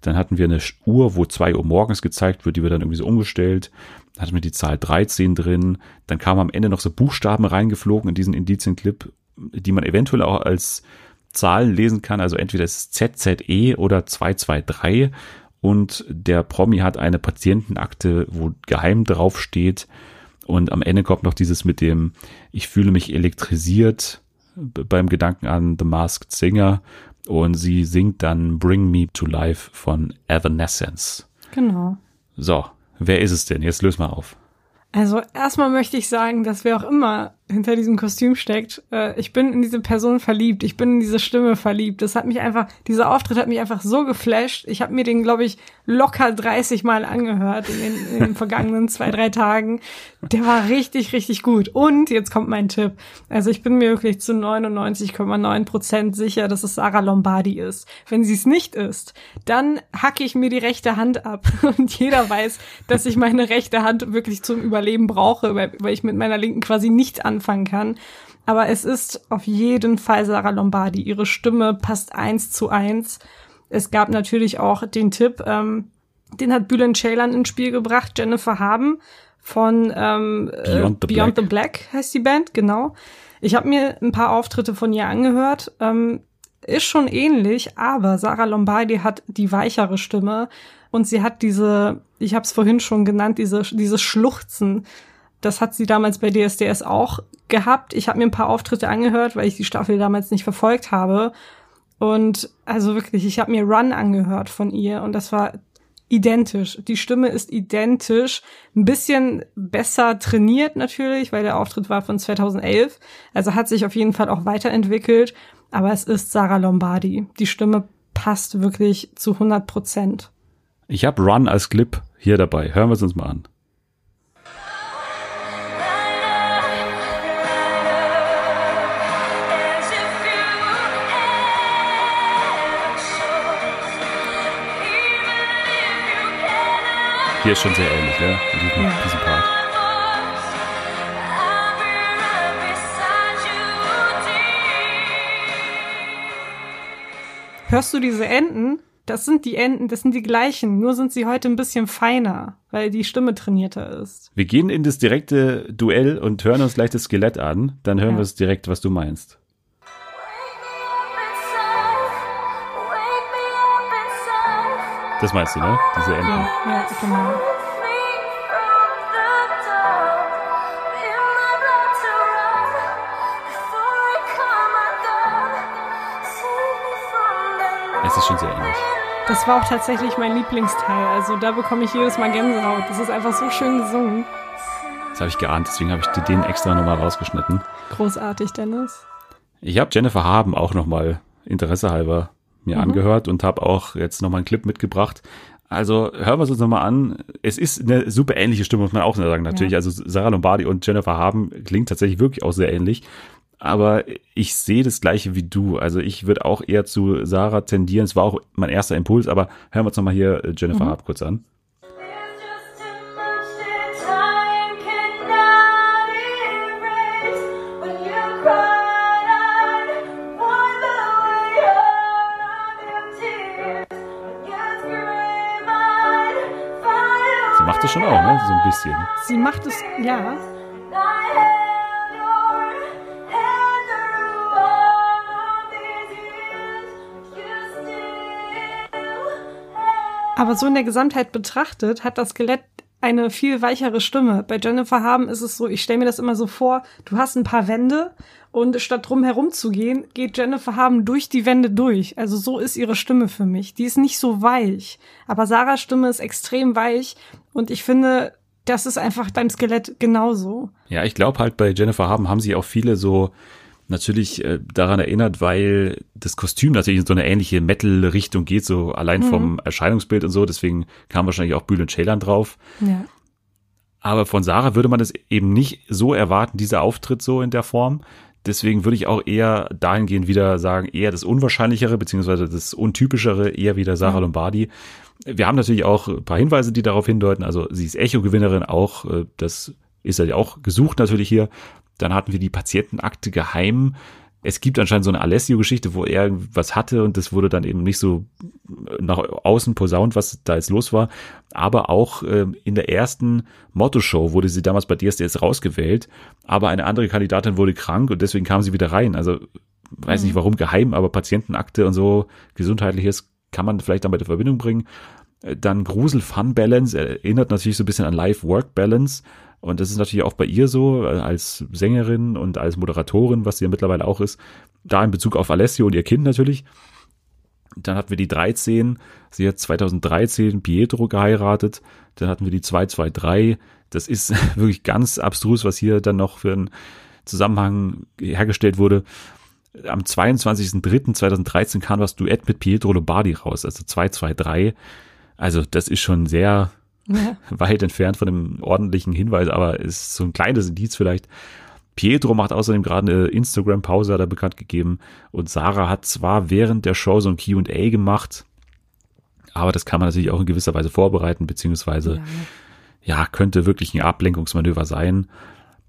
Dann hatten wir eine Uhr, wo zwei Uhr morgens gezeigt wird, die wird dann irgendwie so umgestellt. Dann hatten wir die Zahl 13 drin. Dann kamen am Ende noch so Buchstaben reingeflogen in diesen Indizienclip, die man eventuell auch als Zahlen lesen kann. Also entweder es ZZE oder 223. Und der Promi hat eine Patientenakte, wo geheim drauf steht. Und am Ende kommt noch dieses mit dem, ich fühle mich elektrisiert beim Gedanken an The Masked Singer. Und sie singt dann Bring Me to Life von Evanescence. Genau. So, wer ist es denn? Jetzt löst mal auf. Also erstmal möchte ich sagen, dass wer auch immer hinter diesem Kostüm steckt, äh, ich bin in diese Person verliebt, ich bin in diese Stimme verliebt. Das hat mich einfach, dieser Auftritt hat mich einfach so geflasht. Ich habe mir den, glaube ich, locker 30 Mal angehört in den, in den vergangenen zwei, drei Tagen. Der war richtig, richtig gut. Und jetzt kommt mein Tipp. Also ich bin mir wirklich zu 99,9 Prozent sicher, dass es Sarah Lombardi ist. Wenn sie es nicht ist, dann hacke ich mir die rechte Hand ab. Und jeder weiß, dass ich meine rechte Hand wirklich zum Überleben brauche, weil, weil ich mit meiner linken quasi nichts anfangen kann. Aber es ist auf jeden Fall Sarah Lombardi. Ihre Stimme passt eins zu eins. Es gab natürlich auch den Tipp, ähm, den hat Bülent Ceylan ins Spiel gebracht, Jennifer Haben von ähm, Beyond äh, the Beyond Black. the Black heißt die Band, genau. Ich habe mir ein paar Auftritte von ihr angehört. Ähm, ist schon ähnlich, aber Sarah Lombardi hat die weichere Stimme und sie hat diese, ich habe es vorhin schon genannt, diese dieses Schluchzen. Das hat sie damals bei DSDS auch gehabt. Ich habe mir ein paar Auftritte angehört, weil ich die Staffel damals nicht verfolgt habe. Und also wirklich, ich habe mir Run angehört von ihr und das war identisch. Die Stimme ist identisch, ein bisschen besser trainiert natürlich, weil der Auftritt war von 2011. Also hat sich auf jeden Fall auch weiterentwickelt, aber es ist Sarah Lombardi. Die Stimme passt wirklich zu 100 Prozent. Ich habe Run als Clip hier dabei. Hören wir es uns mal an. Hier ist schon sehr ähnlich, ne? In diesem, Ja. diesem Part. Hörst du diese Enden? Das sind die Enden, das sind die gleichen, nur sind sie heute ein bisschen feiner, weil die Stimme trainierter ist. Wir gehen in das direkte Duell und hören uns gleich das Skelett an. Dann hören Ja. wir es direkt, was du meinst. Das meinst du, ne? Diese Enden. Ja, ja genau. Es ist schon sehr ähnlich. Das war auch tatsächlich mein Lieblingsteil. Also da bekomme ich jedes Mal Gänsehaut. Das ist einfach so schön gesungen. Das habe ich geahnt, deswegen habe ich den extra nochmal rausgeschnitten. Großartig, Dennis. Ich habe Jennifer Haben auch nochmal Interesse halber mir Mhm. angehört und habe auch jetzt nochmal einen Clip mitgebracht. Also hören wir es uns nochmal an. Es ist eine super ähnliche Stimme, muss man auch sagen. Natürlich, Ja. also Sarah Lombardi und Jennifer Haben klingt tatsächlich wirklich auch sehr ähnlich. Aber ich sehe das gleiche wie du. Also ich würde auch eher zu Sarah tendieren. Es war auch mein erster Impuls, aber hören wir uns nochmal hier äh, Jennifer Mhm. Haben kurz an. Schon auch, ne? So ein bisschen. Sie macht es, ja. Aber so in der Gesamtheit betrachtet hat das Skelett eine viel weichere Stimme. Bei Jennifer Haben ist es so, ich stelle mir das immer so vor, du hast ein paar Wände und statt drum herum zu gehen, geht Jennifer Haben durch die Wände durch. Also so ist ihre Stimme für mich. Die ist nicht so weich. Aber Sarahs Stimme ist extrem weich und ich finde, das ist einfach beim Skelett genauso. Ja, ich glaube halt bei Jennifer Haben haben sie auch viele so natürlich äh, daran erinnert, weil das Kostüm natürlich in so eine ähnliche Metal-Richtung geht, so allein vom Erscheinungsbild und so. Deswegen kam wahrscheinlich auch Bülent Ceylan drauf. Ja. Aber von Sarah würde man das eben nicht so erwarten, dieser Auftritt so in der Form. Deswegen würde ich auch eher dahingehend wieder sagen, eher das Unwahrscheinlichere, beziehungsweise das Untypischere, eher wieder Sarah Lombardi. Wir haben natürlich auch ein paar Hinweise, die darauf hindeuten. Also sie ist Echo-Gewinnerin auch. äh, Das ist ja auch gesucht natürlich hier. Dann hatten wir die Patientenakte geheim. Es gibt anscheinend so eine Alessio-Geschichte, wo er was hatte und das wurde dann eben nicht so nach außen posaunt, was da jetzt los war. Aber auch ähm, in der ersten Motto-Show wurde sie damals bei DSDS rausgewählt, aber eine andere Kandidatin wurde krank und deswegen kam sie wieder rein. Also weiß nicht warum geheim, aber Patientenakte und so gesundheitliches kann man vielleicht damit in Verbindung bringen. Äh, Dann Grusel Fun Balance erinnert natürlich so ein bisschen an Life Work Balance. Und das ist natürlich auch bei ihr so, äh, als Sängerin und als Moderatorin, was sie ja mittlerweile auch ist. Da in Bezug auf Alessio und ihr Kind natürlich. Dann hatten wir die 13. Sie hat 2013 Pietro geheiratet. Dann hatten wir die 223. Das ist wirklich ganz abstrus, was hier dann noch für ein Zusammenhang hergestellt wurde. Am 22.03.2013 kam das Duett mit Pietro Lombardi raus, also 223. Also das ist schon sehr Ja. weit entfernt von dem ordentlichen Hinweis, aber ist so ein kleines Indiz vielleicht. Pietro macht außerdem gerade eine Instagram-Pause, hat er bekannt gegeben. Und Sarah hat zwar während der Show so ein Q&A gemacht, aber das kann man natürlich auch in gewisser Weise vorbereiten, beziehungsweise Ja. ja, könnte wirklich ein Ablenkungsmanöver sein.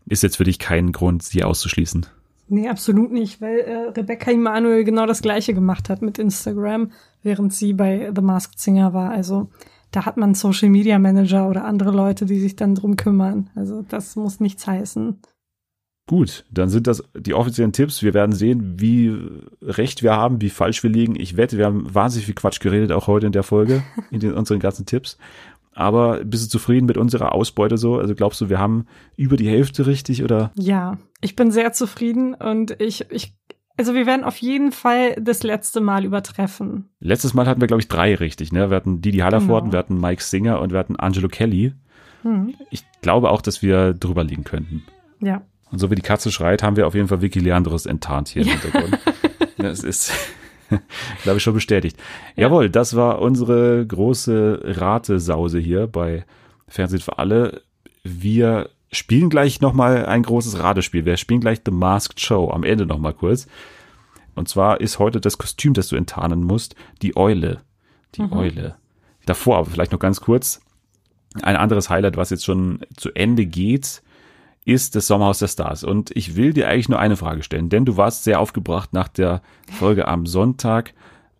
Ist jetzt für dich kein Grund, sie auszuschließen. Nee, absolut nicht, weil äh, Rebecca Emanuel genau das gleiche gemacht hat mit Instagram, während sie bei The Masked Singer war. Also da hat man Social Media Manager oder andere Leute, die sich dann drum kümmern. Also das muss nichts heißen. Gut, dann sind das die offiziellen Tipps. Wir werden sehen, wie recht wir haben, wie falsch wir liegen. Ich wette, wir haben wahnsinnig viel Quatsch geredet, auch heute in der Folge, in den, unseren ganzen Tipps. Aber bist du zufrieden mit unserer Ausbeute so? Also glaubst du, wir haben über die Hälfte richtig oder? Ja, ich bin sehr zufrieden und ich, ich, also wir werden auf jeden Fall das letzte Mal übertreffen. Letztes Mal hatten wir, glaube ich, drei richtig. Ne? Wir hatten Didi Hallervorden, Genau. wir hatten Mike Singer und wir hatten Angelo Kelly. Hm. Ich glaube auch, dass wir drüber liegen könnten. Ja. Und so wie die Katze schreit, haben wir auf jeden Fall Vicky Leandros enttarnt hier im Hintergrund. Das ist, glaube ich, schon bestätigt. Jawohl, das war unsere große Ratesause hier bei Fernsehen für alle. Wir spielen gleich nochmal ein großes Ratespiel. Wir spielen gleich The Masked Show am Ende nochmal kurz. Und zwar ist heute das Kostüm, das du enttarnen musst, die Eule. Die Eule. Davor aber vielleicht noch ganz kurz. Ein anderes Highlight, was jetzt schon zu Ende geht, ist das Sommerhaus der Stars. Und ich will dir eigentlich nur eine Frage stellen, denn du warst sehr aufgebracht nach der Folge am Sonntag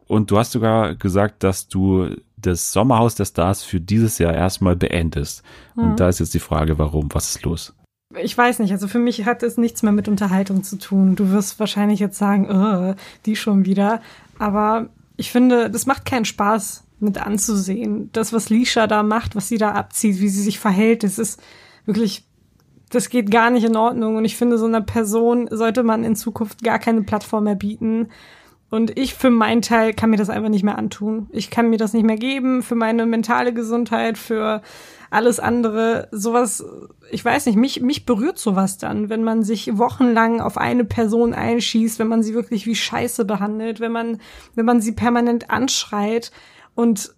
und du hast sogar gesagt, dass du das Sommerhaus der Stars für dieses Jahr erstmal beendest. Und da ist jetzt die Frage, warum? Was ist los? Ich weiß nicht, also für mich hat es nichts mehr mit Unterhaltung zu tun. Du wirst wahrscheinlich jetzt sagen, äh, die schon wieder. Aber ich finde, das macht keinen Spaß mit anzusehen. Das, was Lisha da macht, was sie da abzieht, wie sie sich verhält, das ist wirklich, das geht gar nicht in Ordnung. Und ich finde, so einer Person sollte man in Zukunft gar keine Plattform mehr bieten. Und ich für meinen Teil kann mir das einfach nicht mehr antun. Ich kann mir das nicht mehr geben für meine mentale Gesundheit, für alles andere. Sowas, ich weiß nicht, mich, mich berührt sowas dann, wenn man sich wochenlang auf eine Person einschießt, wenn man sie wirklich wie Scheiße behandelt, wenn man, wenn man sie permanent anschreit und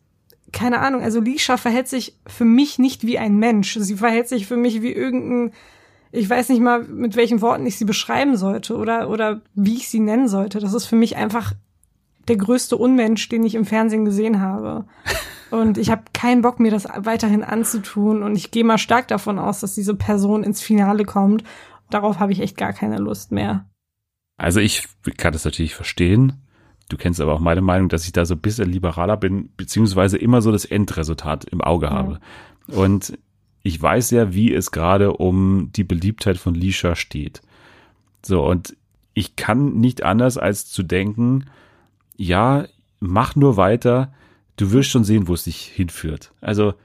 keine Ahnung, also Lisha verhält sich für mich nicht wie ein Mensch. Sie verhält sich für mich wie irgendein, ich weiß nicht mal, mit welchen Worten ich sie beschreiben sollte oder, oder wie ich sie nennen sollte. Das ist für mich einfach der größte Unmensch, den ich im Fernsehen gesehen habe. Und ich habe keinen Bock, mir das weiterhin anzutun. Und ich gehe mal stark davon aus, dass diese Person ins Finale kommt. Darauf habe ich echt gar keine Lust mehr. Also ich kann das natürlich verstehen. Du kennst aber auch meine Meinung, dass ich da so ein bisschen liberaler bin, beziehungsweise immer so das Endresultat im Auge habe. Und ich weiß ja, wie es gerade um die Beliebtheit von Lisha steht. So, und ich kann nicht anders als zu denken, ja, mach nur weiter, du wirst schon sehen, wo es dich hinführt. Also,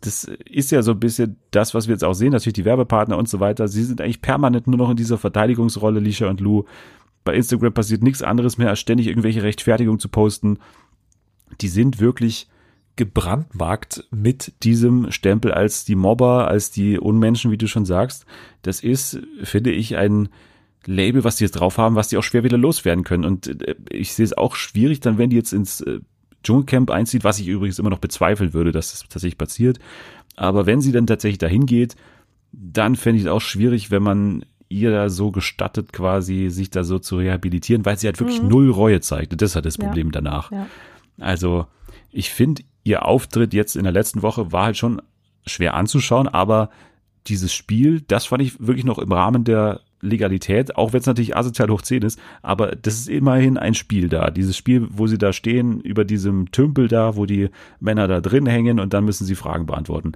das ist ja so ein bisschen das, was wir jetzt auch sehen, natürlich die Werbepartner und so weiter. Sie sind eigentlich permanent nur noch in dieser Verteidigungsrolle, Lisha und Lou. Bei Instagram passiert nichts anderes mehr, als ständig irgendwelche Rechtfertigungen zu posten. Die sind wirklich gebrandmarkt mit diesem Stempel als die Mobber, als die Unmenschen, wie du schon sagst. Das ist, finde ich, ein Label, was die jetzt drauf haben, was die auch schwer wieder loswerden können. Und äh, ich sehe es auch schwierig, dann wenn die jetzt ins äh, Dschungelcamp einzieht, was ich übrigens immer noch bezweifeln würde, dass das tatsächlich passiert. Aber wenn sie dann tatsächlich dahin geht, dann fände ich es auch schwierig, wenn man ihr da so gestattet, quasi sich da so zu rehabilitieren, weil sie halt wirklich null Reue zeigt. Das halt das Ja. Problem danach. Ja. Also ich finde, ihr Auftritt jetzt in der letzten Woche war halt schon schwer anzuschauen, aber dieses Spiel, das fand ich wirklich noch im Rahmen der Legalität, auch wenn es natürlich asozial hoch 10 ist, aber das ist immerhin ein Spiel da. Dieses Spiel, wo sie da stehen, über diesem Tümpel da, wo die Männer da drin hängen und dann müssen sie Fragen beantworten.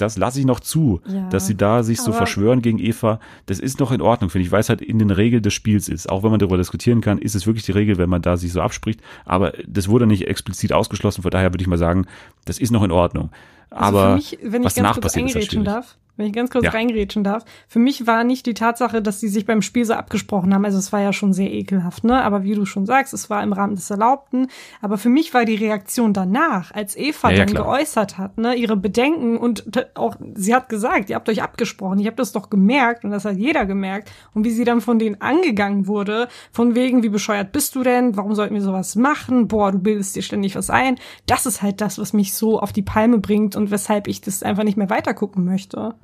Das lasse ich noch zu, Ja, dass sie da sich so aber- verschwören gegen Eva. Das ist noch in Ordnung, finde ich, weil es halt in den Regeln des Spiels ist. Auch wenn man darüber diskutieren kann, ist es wirklich die Regel, wenn man da sich so abspricht. Aber das wurde nicht explizit ausgeschlossen. Von daher würde ich mal sagen, das ist noch in Ordnung. Also Aber mich, wenn was danach passiert, ist halt eingrätschen schwierig. darf, wenn ich ganz kurz Ja. reingrätschen darf, für mich war nicht die Tatsache, dass sie sich beim Spiel so abgesprochen haben, also es war ja schon sehr ekelhaft, ne? Aber wie du schon sagst, es war im Rahmen des Erlaubten. Aber für mich war die Reaktion danach, als Eva Ja, ja, dann klar. geäußert hat, ne, ihre Bedenken und auch, sie hat gesagt, ihr habt euch abgesprochen, ich habe das doch gemerkt und das hat jeder gemerkt. Und wie sie dann von denen angegangen wurde, von wegen, wie bescheuert bist du denn? Warum sollten wir sowas machen? Boah, du bildest dir ständig was ein. Das ist halt das, was mich so auf die Palme bringt und weshalb ich das einfach nicht mehr weitergucken möchte.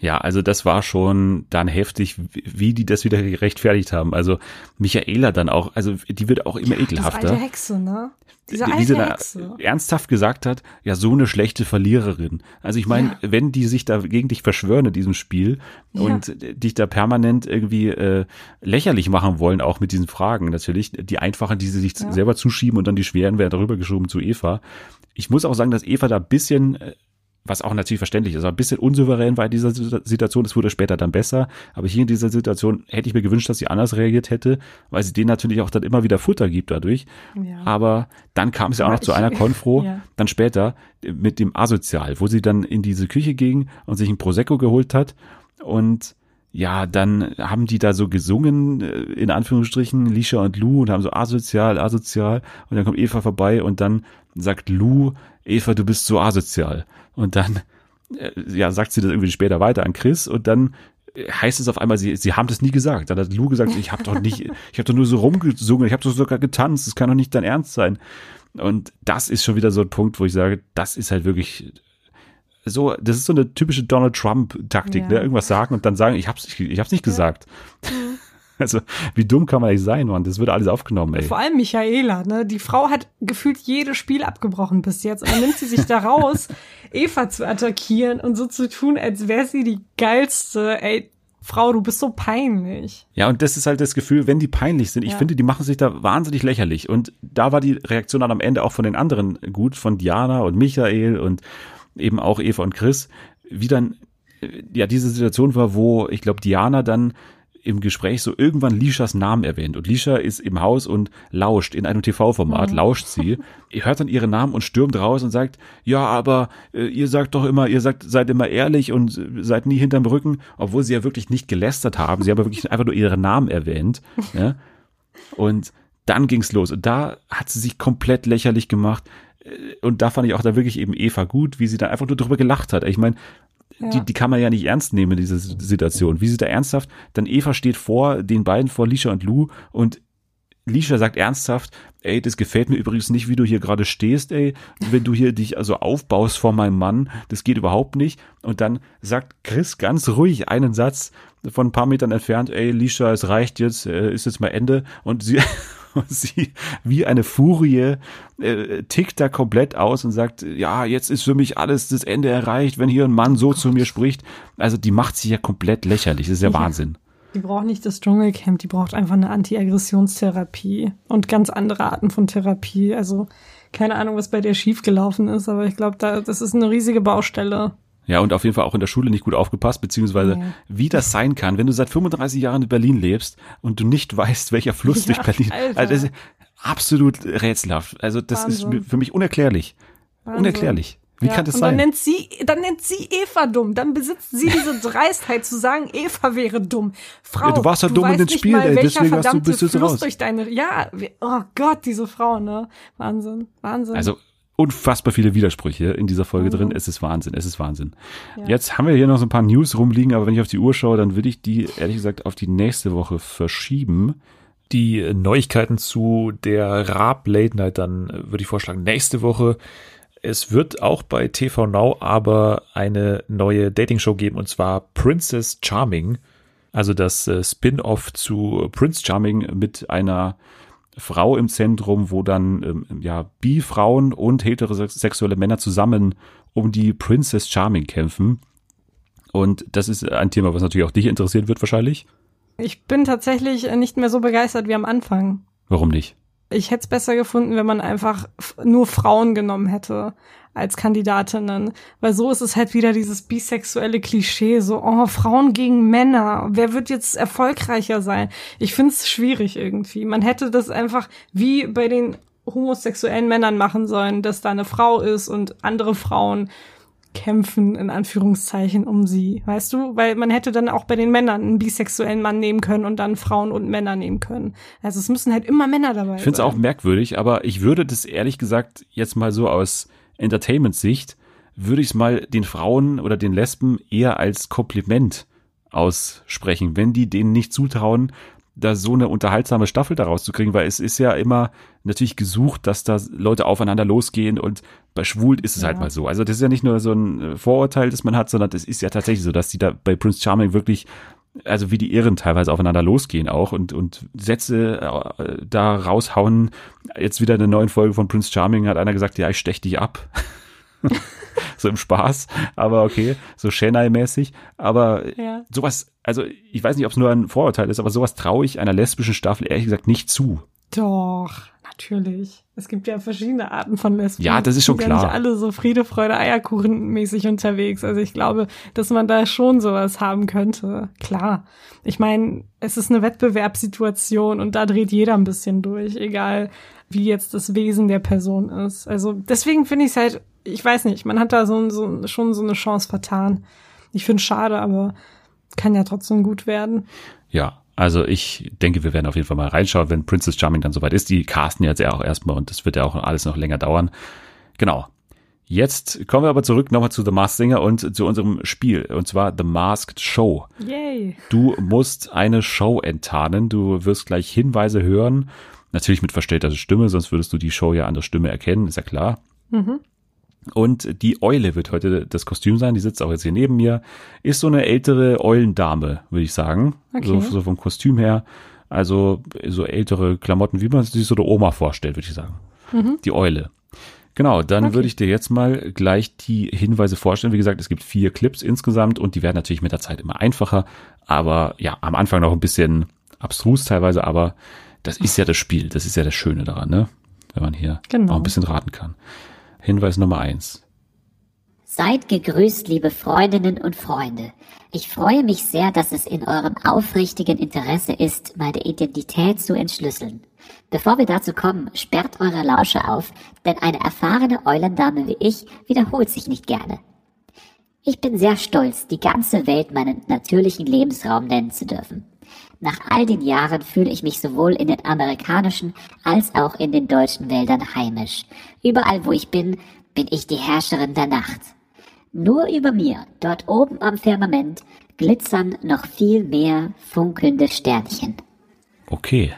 Ja, also das war schon dann heftig, wie- die das wieder gerechtfertigt haben. Also Michaela dann auch, also die wird auch immer Diese ekelhafter. alte Hexe, ne? Diese wie alte sie da Hexe. ernsthaft gesagt hat, ja, so eine schlechte Verliererin. Also ich meine, wenn die sich da gegen dich verschwören in diesem Spiel Ja. und dich da permanent irgendwie äh, lächerlich machen wollen, auch mit diesen Fragen natürlich, die einfachen, die sie sich Ja. selber zuschieben und dann die schweren werden darüber geschoben zu Eva. Ich muss auch sagen, dass Eva da ein bisschen äh, was auch natürlich verständlich ist, aber ein bisschen unsouverän war in dieser Situation. Es wurde später dann besser. Aber hier in dieser Situation hätte ich mir gewünscht, dass sie anders reagiert hätte, weil sie denen natürlich auch dann immer wieder Futter gibt dadurch. Ja. Aber dann kam es ja auch noch zu einer Konfro, Ja. dann später äh, mit dem Asozial, wo sie dann in diese Küche ging und sich ein Prosecco geholt hat und ja, dann haben die da so gesungen, äh, in Anführungsstrichen, Lisha und Lou und haben so asozial, asozial und dann kommt Eva vorbei und dann sagt Lou, Eva, du bist so asozial und dann äh, ja, sagt sie das irgendwie später weiter an Chris und dann äh, heißt es auf einmal, sie, sie haben das nie gesagt. Dann hat Lou gesagt, ich habe doch nicht, ich habe doch nur so rumgesungen, ich habe doch sogar getanzt, das kann doch nicht dein Ernst sein. Und das ist schon wieder so ein Punkt, wo ich sage, das ist halt wirklich so, das ist so eine typische Donald Trump-Taktik, Ja. ne? Irgendwas sagen und dann sagen, ich hab's, nicht- ich hab's nicht gesagt. Also, wie dumm kann man eigentlich sein, Mann? Das wird alles aufgenommen, ey. Vor allem Michaela, ne? Die Frau hat gefühlt jedes Spiel abgebrochen bis jetzt. Und dann nimmt sie sich da raus, Eva zu attackieren und so zu tun, als wäre sie die geilste. Ey, Frau, du bist so peinlich. Ja, und das ist halt das Gefühl, wenn die peinlich sind, ich Ja. finde, die machen sich da wahnsinnig lächerlich. Und da war die Reaktion dann am Ende auch von den anderen gut, von Diana und Michael und eben auch Eva und Chris, wie dann äh, ja diese Situation war, wo ich glaube, Diana dann im Gespräch so irgendwann Lishas Namen erwähnt. Und Lisha ist im Haus und lauscht in einem TV-Format, lauscht sie. Ihr hört dann ihren Namen und stürmt raus und sagt, ja, aber äh, ihr sagt doch immer, ihr sagt, seid immer ehrlich und äh, seid nie hinterm Rücken, obwohl sie ja wirklich nicht gelästert haben. Sie haben wirklich einfach nur ihren Namen erwähnt. Ja? Und dann ging's los. Und da hat sie sich komplett lächerlich gemacht. Äh, Und da fand ich auch da wirklich eben Eva gut, wie sie da einfach nur drüber gelacht hat. Ich meine, Ja. die kann man ja nicht ernst nehmen, diese Situation. Wie sie da ernsthaft, dann Eva steht vor den beiden, vor Lisha und Lou und Lisha sagt ernsthaft, ey, das gefällt mir übrigens nicht, wie du hier gerade stehst, ey, wenn du hier dich also aufbaust vor meinem Mann, das geht überhaupt nicht. Und dann sagt Chris ganz ruhig einen Satz von ein paar Metern entfernt, ey, Lisha, es reicht jetzt, äh, ist jetzt mal Ende. Und sie, und sie wie eine Furie äh, tickt da komplett aus und sagt, ja, jetzt ist für mich alles das Ende erreicht, wenn hier ein Mann so zu mir spricht. Also die macht sich ja komplett lächerlich, das ist ja, Ja. Wahnsinn. Die braucht nicht das Dschungelcamp, die braucht einfach eine Anti-Aggressionstherapie und ganz andere Arten von Therapie. Also keine Ahnung, was bei der schiefgelaufen ist, aber ich glaube, da, das ist eine riesige Baustelle. Ja, und auf jeden Fall auch in der Schule nicht gut aufgepasst, beziehungsweise Nee. wie das sein kann, wenn du seit 35 Jahren in Berlin lebst und du nicht weißt, welcher Fluss Ja, durch Berlin. Alter. Also das ist absolut rätselhaft. Also das ist Wahnsinn. mir- für mich unerklärlich. Wahnsinn. Unerklärlich. Wie Ja, kann das und dann sein? nennt sie, dann nennt sie Eva dumm. Dann besitzt sie diese Dreistheit zu sagen, Eva wäre dumm. Frau, Ja, du warst doch dumm in weißt den Spielen, mal, ey, welcher deswegen hast du- verdammte bist du raus. durch deine, ja, oh Gott, diese Frau, ne? Wahnsinn, Wahnsinn. Also unfassbar viele Widersprüche in dieser Folge Mhm. drin. Es ist Wahnsinn, es ist Wahnsinn. Ja. Jetzt haben wir hier noch so ein paar News rumliegen, aber wenn ich auf die Uhr schaue, dann würde ich die ehrlich gesagt auf die nächste Woche verschieben. die Neuigkeiten zu der Raab Late Night, dann äh, würde ich vorschlagen, nächste Woche. Es wird auch bei TV Now aber eine neue Dating-Show geben und zwar Princess Charming. Also das äh, Spin-off zu Prince Charming mit einer Frau im Zentrum, wo dann ähm, ja Bi-Frauen und heterosexuelle Männer zusammen um die Princess Charming kämpfen. Und das ist ein Thema, was natürlich auch dich interessieren wird wahrscheinlich. Ich bin tatsächlich nicht mehr so begeistert wie am Anfang. Warum nicht? Ich hätte es besser gefunden, wenn man einfach nur Frauen genommen hätte als Kandidatinnen. Weil so ist es halt wieder dieses bisexuelle Klischee, so, oh, Frauen gegen Männer. Wer wird jetzt erfolgreicher sein? Ich finde es schwierig irgendwie. Man hätte das einfach wie bei den homosexuellen Männern machen sollen, dass da eine Frau ist und andere Frauen kämpfen, in Anführungszeichen, um sie. Weißt du? Weil man hätte dann auch bei den Männern einen bisexuellen Mann nehmen können und dann Frauen und Männer nehmen können. Also es müssen halt immer Männer dabei Ich finde es auch merkwürdig, aber ich würde das ehrlich gesagt jetzt mal so aus Entertainment-Sicht, würde ich es mal den Frauen oder den Lesben eher als Kompliment aussprechen, wenn die denen nicht zutrauen, da so eine unterhaltsame Staffel daraus zu kriegen, weil es ist ja immer natürlich gesucht, dass da Leute aufeinander losgehen und bei Schwul ist es halt Ja. mal so. Also das ist ja nicht nur so ein äh, Vorurteil, das man hat, sondern das ist ja tatsächlich so, dass die da bei Prince Charming wirklich also wie die Irren teilweise aufeinander losgehen auch und, und Sätze äh, da raushauen. Jetzt wieder in der neuen Folge von Prince Charming hat einer gesagt, ja, ich stech dich ab. so im Spaß, aber okay, so Chennai-mäßig. Aber Ja. sowas, also ich weiß nicht, ob es nur ein Vorurteil ist, aber sowas traue ich einer lesbischen Staffel ehrlich gesagt nicht zu. Doch, natürlich. Es gibt ja verschiedene Arten von Lesben. Ja, das ist schon klar. Ja nicht alle so Friede, Freude, Eierkuchen mäßig unterwegs. Also ich glaube, dass man da schon sowas haben könnte. Klar. Ich meine, es ist eine Wettbewerbssituation und da dreht jeder ein bisschen durch, egal wie jetzt das Wesen der Person ist. Also deswegen finde ich es halt, ich weiß nicht, man hat da so, so schon so eine Chance vertan. Ich finde es schade, aber kann ja trotzdem gut werden. Ja, also ich denke, wir werden auf jeden Fall mal reinschauen, wenn Princess Charming dann soweit ist. Die casten jetzt ja auch erstmal und das wird ja auch alles noch länger dauern. Genau. Jetzt kommen wir aber zurück nochmal zu The Masked Singer und zu unserem Spiel, und zwar The Masked Show. Yay. Du musst eine Show enttarnen. Du wirst gleich Hinweise hören. Natürlich mit verstellter Stimme, sonst würdest du die Show ja an der Stimme erkennen, ist ja klar. Und die Eule wird heute das Kostüm sein. Die sitzt auch jetzt hier neben mir. Ist so eine ältere Eulendame, würde ich sagen. Okay. So, so vom Kostüm her. Also so ältere Klamotten, wie man sich so der Oma vorstellt, würde ich sagen. Die Eule. Genau, dann Okay. würde ich dir jetzt mal gleich die Hinweise vorstellen. Wie gesagt, es gibt vier Clips insgesamt und die werden natürlich mit der Zeit immer einfacher. Aber ja, am Anfang noch ein bisschen abstrus teilweise, aber das ist ja das Spiel. Das ist ja das Schöne daran, ne? Wenn man hier Genau. auch ein bisschen raten kann. Hinweis Nummer eins. Seid gegrüßt, liebe Freundinnen und Freunde. Ich freue mich sehr, dass es in eurem aufrichtigen Interesse ist, meine Identität zu entschlüsseln. Bevor wir dazu kommen, sperrt eure Lausche auf, denn eine erfahrene Eulendame wie ich wiederholt sich nicht gerne. Ich bin sehr stolz, die ganze Welt meinen natürlichen Lebensraum nennen zu dürfen. Nach all den Jahren fühle ich mich sowohl in den amerikanischen als auch in den deutschen Wäldern heimisch. Überall, wo ich bin, bin ich die Herrscherin der Nacht. Nur über mir, dort oben am Firmament, glitzern noch viel mehr funkelnde Sternchen. Okay,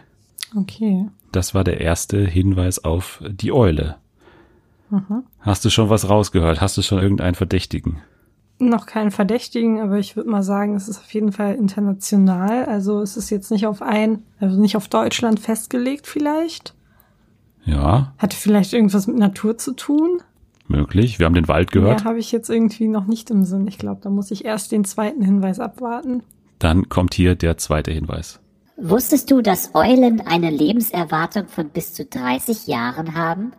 Okay. das war der erste Hinweis auf die Eule. Mhm. Hast du schon was rausgehört? Hast du schon irgendeinen Verdächtigen? Noch keinen Verdächtigen, aber ich würde mal sagen, es ist auf jeden Fall international. Also es ist jetzt nicht auf ein, also nicht auf Deutschland festgelegt vielleicht. Ja, Hatte vielleicht irgendwas mit Natur zu tun? möglich. Wir haben den Wald gehört. Ja, habe ich jetzt irgendwie noch nicht im Sinn. Ich glaube, da muss ich erst den zweiten Hinweis abwarten. Dann kommt hier der zweite Hinweis. Wusstest du, dass Eulen eine Lebenserwartung von bis zu 30 Jahren haben?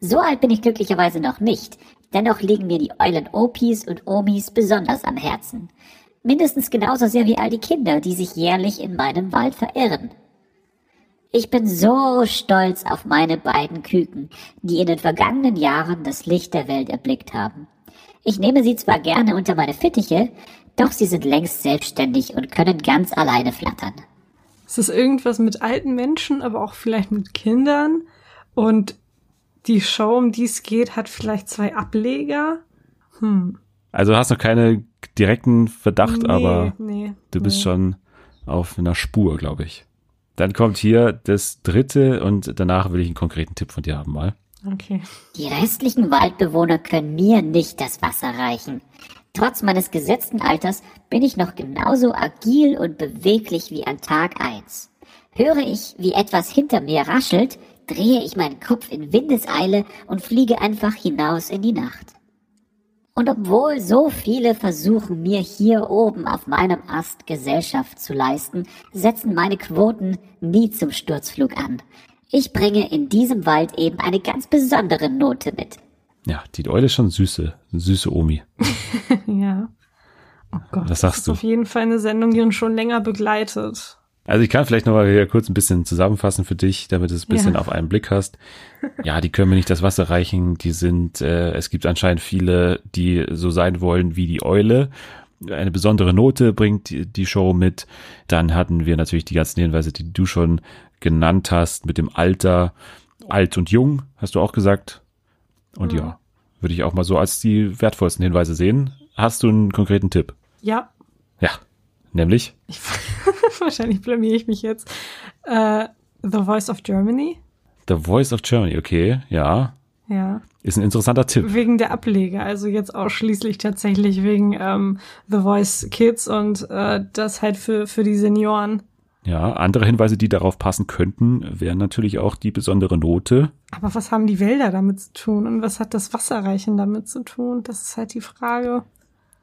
So alt bin ich glücklicherweise noch nicht. Dennoch liegen mir die Eulen-Opis und Omis besonders am Herzen. Mindestens genauso sehr wie all die Kinder, die sich jährlich in meinem Wald verirren. Ich bin so stolz auf meine beiden Küken, die in den vergangenen Jahren das Licht der Welt erblickt haben. Ich nehme sie zwar gerne unter meine Fittiche, doch sie sind längst selbstständig und können ganz alleine flattern. Es ist irgendwas mit alten Menschen, aber auch vielleicht mit Kindern. Und die Show, um die es geht, hat vielleicht zwei Ableger. Hm. Also hast noch keine direkten Verdacht, nee, aber nee, du bist nee. schon auf einer Spur, glaube ich. Dann kommt hier das dritte und danach will ich einen konkreten Tipp von dir haben mal. Okay. Die restlichen Waldbewohner können mir nicht das Wasser reichen. Trotz meines gesetzten Alters bin ich noch genauso agil und beweglich wie an Tag 1. Höre ich, wie etwas hinter mir raschelt, drehe ich meinen Kopf in Windeseile und fliege einfach hinaus in die Nacht. Und obwohl so viele versuchen, mir hier oben auf meinem Ast Gesellschaft zu leisten, setzen meine Quoten nie zum Sturzflug an. Ich bringe in diesem Wald eben eine ganz besondere Note mit. Ja, die Eule ist schon süße, süße Omi. Ja. Oh Gott. Was sagst das ist du? auf jeden Fall eine Sendung, die uns schon länger begleitet. Also ich kann vielleicht noch mal hier kurz ein bisschen zusammenfassen für dich, damit du es ein bisschen Ja. auf einen Blick hast. Ja, die können mir nicht das Wasser reichen. Die sind, äh, es gibt anscheinend viele, die so sein wollen wie die Eule. Eine besondere Note bringt die, die Show mit. Dann hatten wir natürlich die ganzen Hinweise, die du schon genannt hast, mit dem Alter. Alt und jung, hast du auch gesagt. Und ja, würde ich auch mal so als die wertvollsten Hinweise sehen. Hast du einen konkreten Tipp? Ja, Ja, nämlich? ich, wahrscheinlich blamier ich mich jetzt. Äh, The Voice of Germany. The Voice of Germany, okay, ja. Ja. Ist ein interessanter Tipp. Wegen der Ableger, also jetzt ausschließlich tatsächlich wegen ähm, The Voice Kids und äh, das halt für, für die Senioren. Ja, andere Hinweise, die darauf passen könnten, wären natürlich auch die besondere Note. Aber was haben die Wälder damit zu tun und was hat das Wasserreichen damit zu tun? Das ist halt die Frage.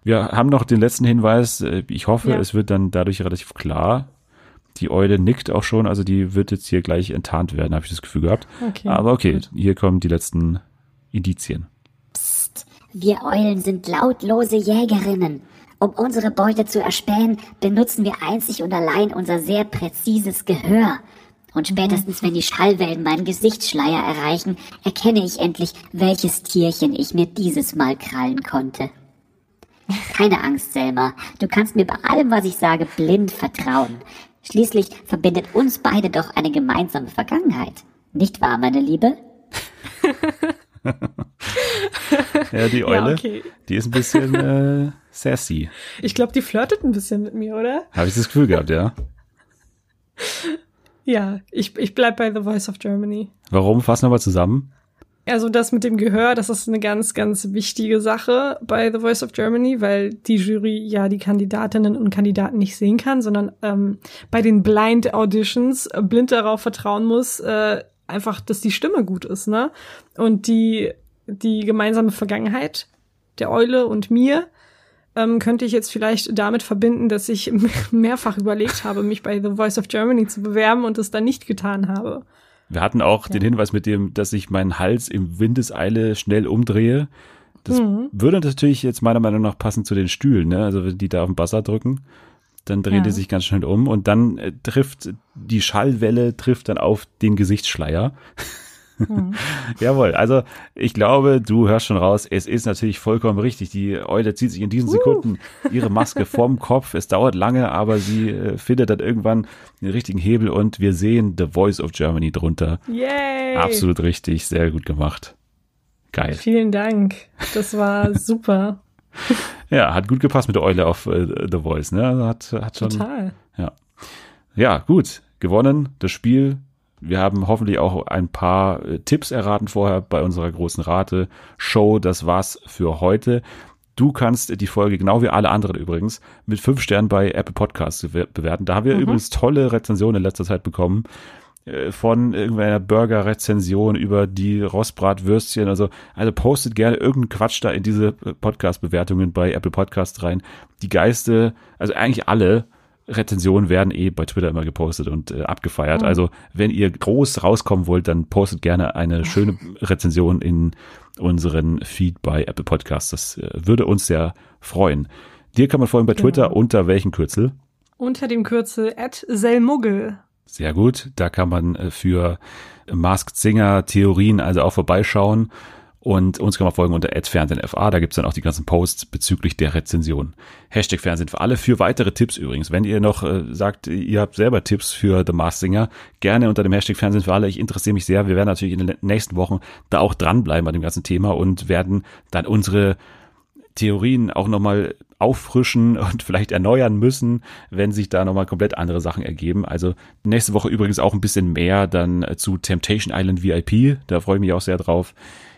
Wir haben noch den letzten Hinweis. Äh, Ich hoffe, Ja. es wird dann dadurch relativ klar. Die Eule nickt auch schon, also die wird jetzt hier gleich enttarnt werden, habe ich das Gefühl gehabt. Okay, Aber okay, gut. hier kommen die letzten Indizien. Wir Eulen sind lautlose Jägerinnen. Um unsere Beute zu erspähen, benutzen wir einzig und allein unser sehr präzises Gehör. Und spätestens, wenn die Schallwellen meinen Gesichtsschleier erreichen, erkenne ich endlich, welches Tierchen ich mir dieses Mal krallen konnte. Keine Angst, Selma. Du kannst mir bei allem, was ich sage, blind vertrauen. Schließlich verbindet uns beide doch eine gemeinsame Vergangenheit. Nicht wahr, meine Liebe? Ja, die Eule, okay. die ist ein bisschen äh, sassy. Ich glaube, die flirtet ein bisschen mit mir, oder? Habe ich das Gefühl gehabt, ja. Ja, ich, ich bleib bei The Voice of Germany. Warum? Fassen wir mal zusammen. Also das mit dem Gehör, das ist eine ganz, ganz wichtige Sache bei The Voice of Germany, weil die Jury ja die Kandidatinnen und Kandidaten nicht sehen kann, sondern ähm, bei den Blind Auditions blind darauf vertrauen muss, äh, einfach, dass die Stimme gut ist, ne? Und die, die gemeinsame Vergangenheit der Eule und mir ähm, könnte ich jetzt vielleicht damit verbinden, dass ich mehrfach überlegt habe, mich bei The Voice of Germany zu bewerben und es dann nicht getan habe. Wir hatten auch den Hinweis mit dem, dass ich meinen Hals im Windeseile schnell umdrehe. Das Mhm. würde natürlich jetzt meiner Meinung nach passen zu den Stühlen, ne? Also wenn die da auf dem Buzzer drücken, dann drehen Ja. die sich ganz schnell um und dann äh, trifft die Schallwelle trifft dann auf den Gesichtsschleier. Mhm. Jawohl, also ich glaube, du hörst schon raus, es ist natürlich vollkommen richtig. Die Eule zieht sich in diesen Sekunden ihre Maske vom Kopf. Es dauert lange, aber sie äh, findet dann irgendwann den richtigen Hebel und wir sehen The Voice of Germany drunter. Yay! Absolut richtig, sehr gut gemacht. Geil. Vielen Dank. Das war super. Ja, hat gut gepasst mit der Eule auf äh, The Voice, ne? Also Hat, hat schon. Total. Ja. Ja, gut. Gewonnen, das Spiel. Wir haben hoffentlich auch ein paar äh, Tipps erraten vorher bei unserer großen Rate-Show. Das war's für heute. Du kannst die Folge, genau wie alle anderen übrigens, mit fünf Sternen bei Apple Podcasts bewer- bewerten. Da haben wir übrigens tolle Rezensionen in letzter Zeit bekommen. Äh, Von irgendeiner Burger-Rezension über die Rostbratwürstchen. Also, also postet gerne irgendeinen Quatsch da in diese Podcast-Bewertungen bei Apple Podcasts rein. Die Geiste, also eigentlich alle Rezensionen werden eh bei Twitter immer gepostet und äh, abgefeiert. Also wenn ihr groß rauskommen wollt, dann postet gerne eine schöne Rezension in unseren Feed bei Apple Podcasts. Das äh, würde uns sehr freuen. Dir kann man folgen bei Twitter unter welchen Kürzel? Unter dem Kürzel @selmuggel. Sehr gut. Da kann man äh, für Masked Singer Theorien also auch vorbeischauen. Und uns kann man folgen unter @fernsehenfa. Da gibt's dann auch die ganzen Posts bezüglich der Rezension. Hashtag Fernsehen für alle. Für weitere Tipps übrigens. Wenn ihr noch äh, sagt, ihr habt selber Tipps für The Masked Singer, gerne unter dem Hashtag Fernsehen für alle. Ich interessiere mich sehr. Wir werden natürlich in den nächsten Wochen da auch dranbleiben bei dem ganzen Thema und werden dann unsere Theorien auch nochmal auffrischen und vielleicht erneuern müssen, wenn sich da nochmal komplett andere Sachen ergeben. Also nächste Woche übrigens auch ein bisschen mehr dann zu Temptation Island VIP. Da freue ich mich auch sehr drauf.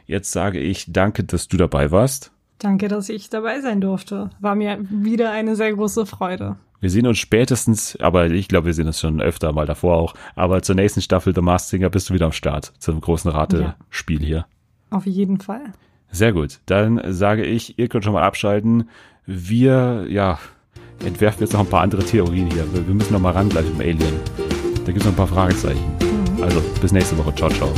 Jetzt sage ich danke, dass du dabei warst. Danke, dass ich dabei sein durfte. War mir wieder eine sehr große Freude. Wir sehen uns spätestens, aber ich glaube, wir sehen uns schon öfter mal davor auch. Aber zur nächsten Staffel The Masked Singer bist du wieder am Start zum großen Ratespiel hier. Auf jeden Fall. Sehr gut. Dann sage ich, ihr könnt schon mal abschalten. Wir, ja, entwerfen jetzt noch ein paar andere Theorien hier. Wir müssen noch mal ran gleich im Alien. Da gibt es noch ein paar Fragezeichen. Also, bis nächste Woche. Ciao, ciao.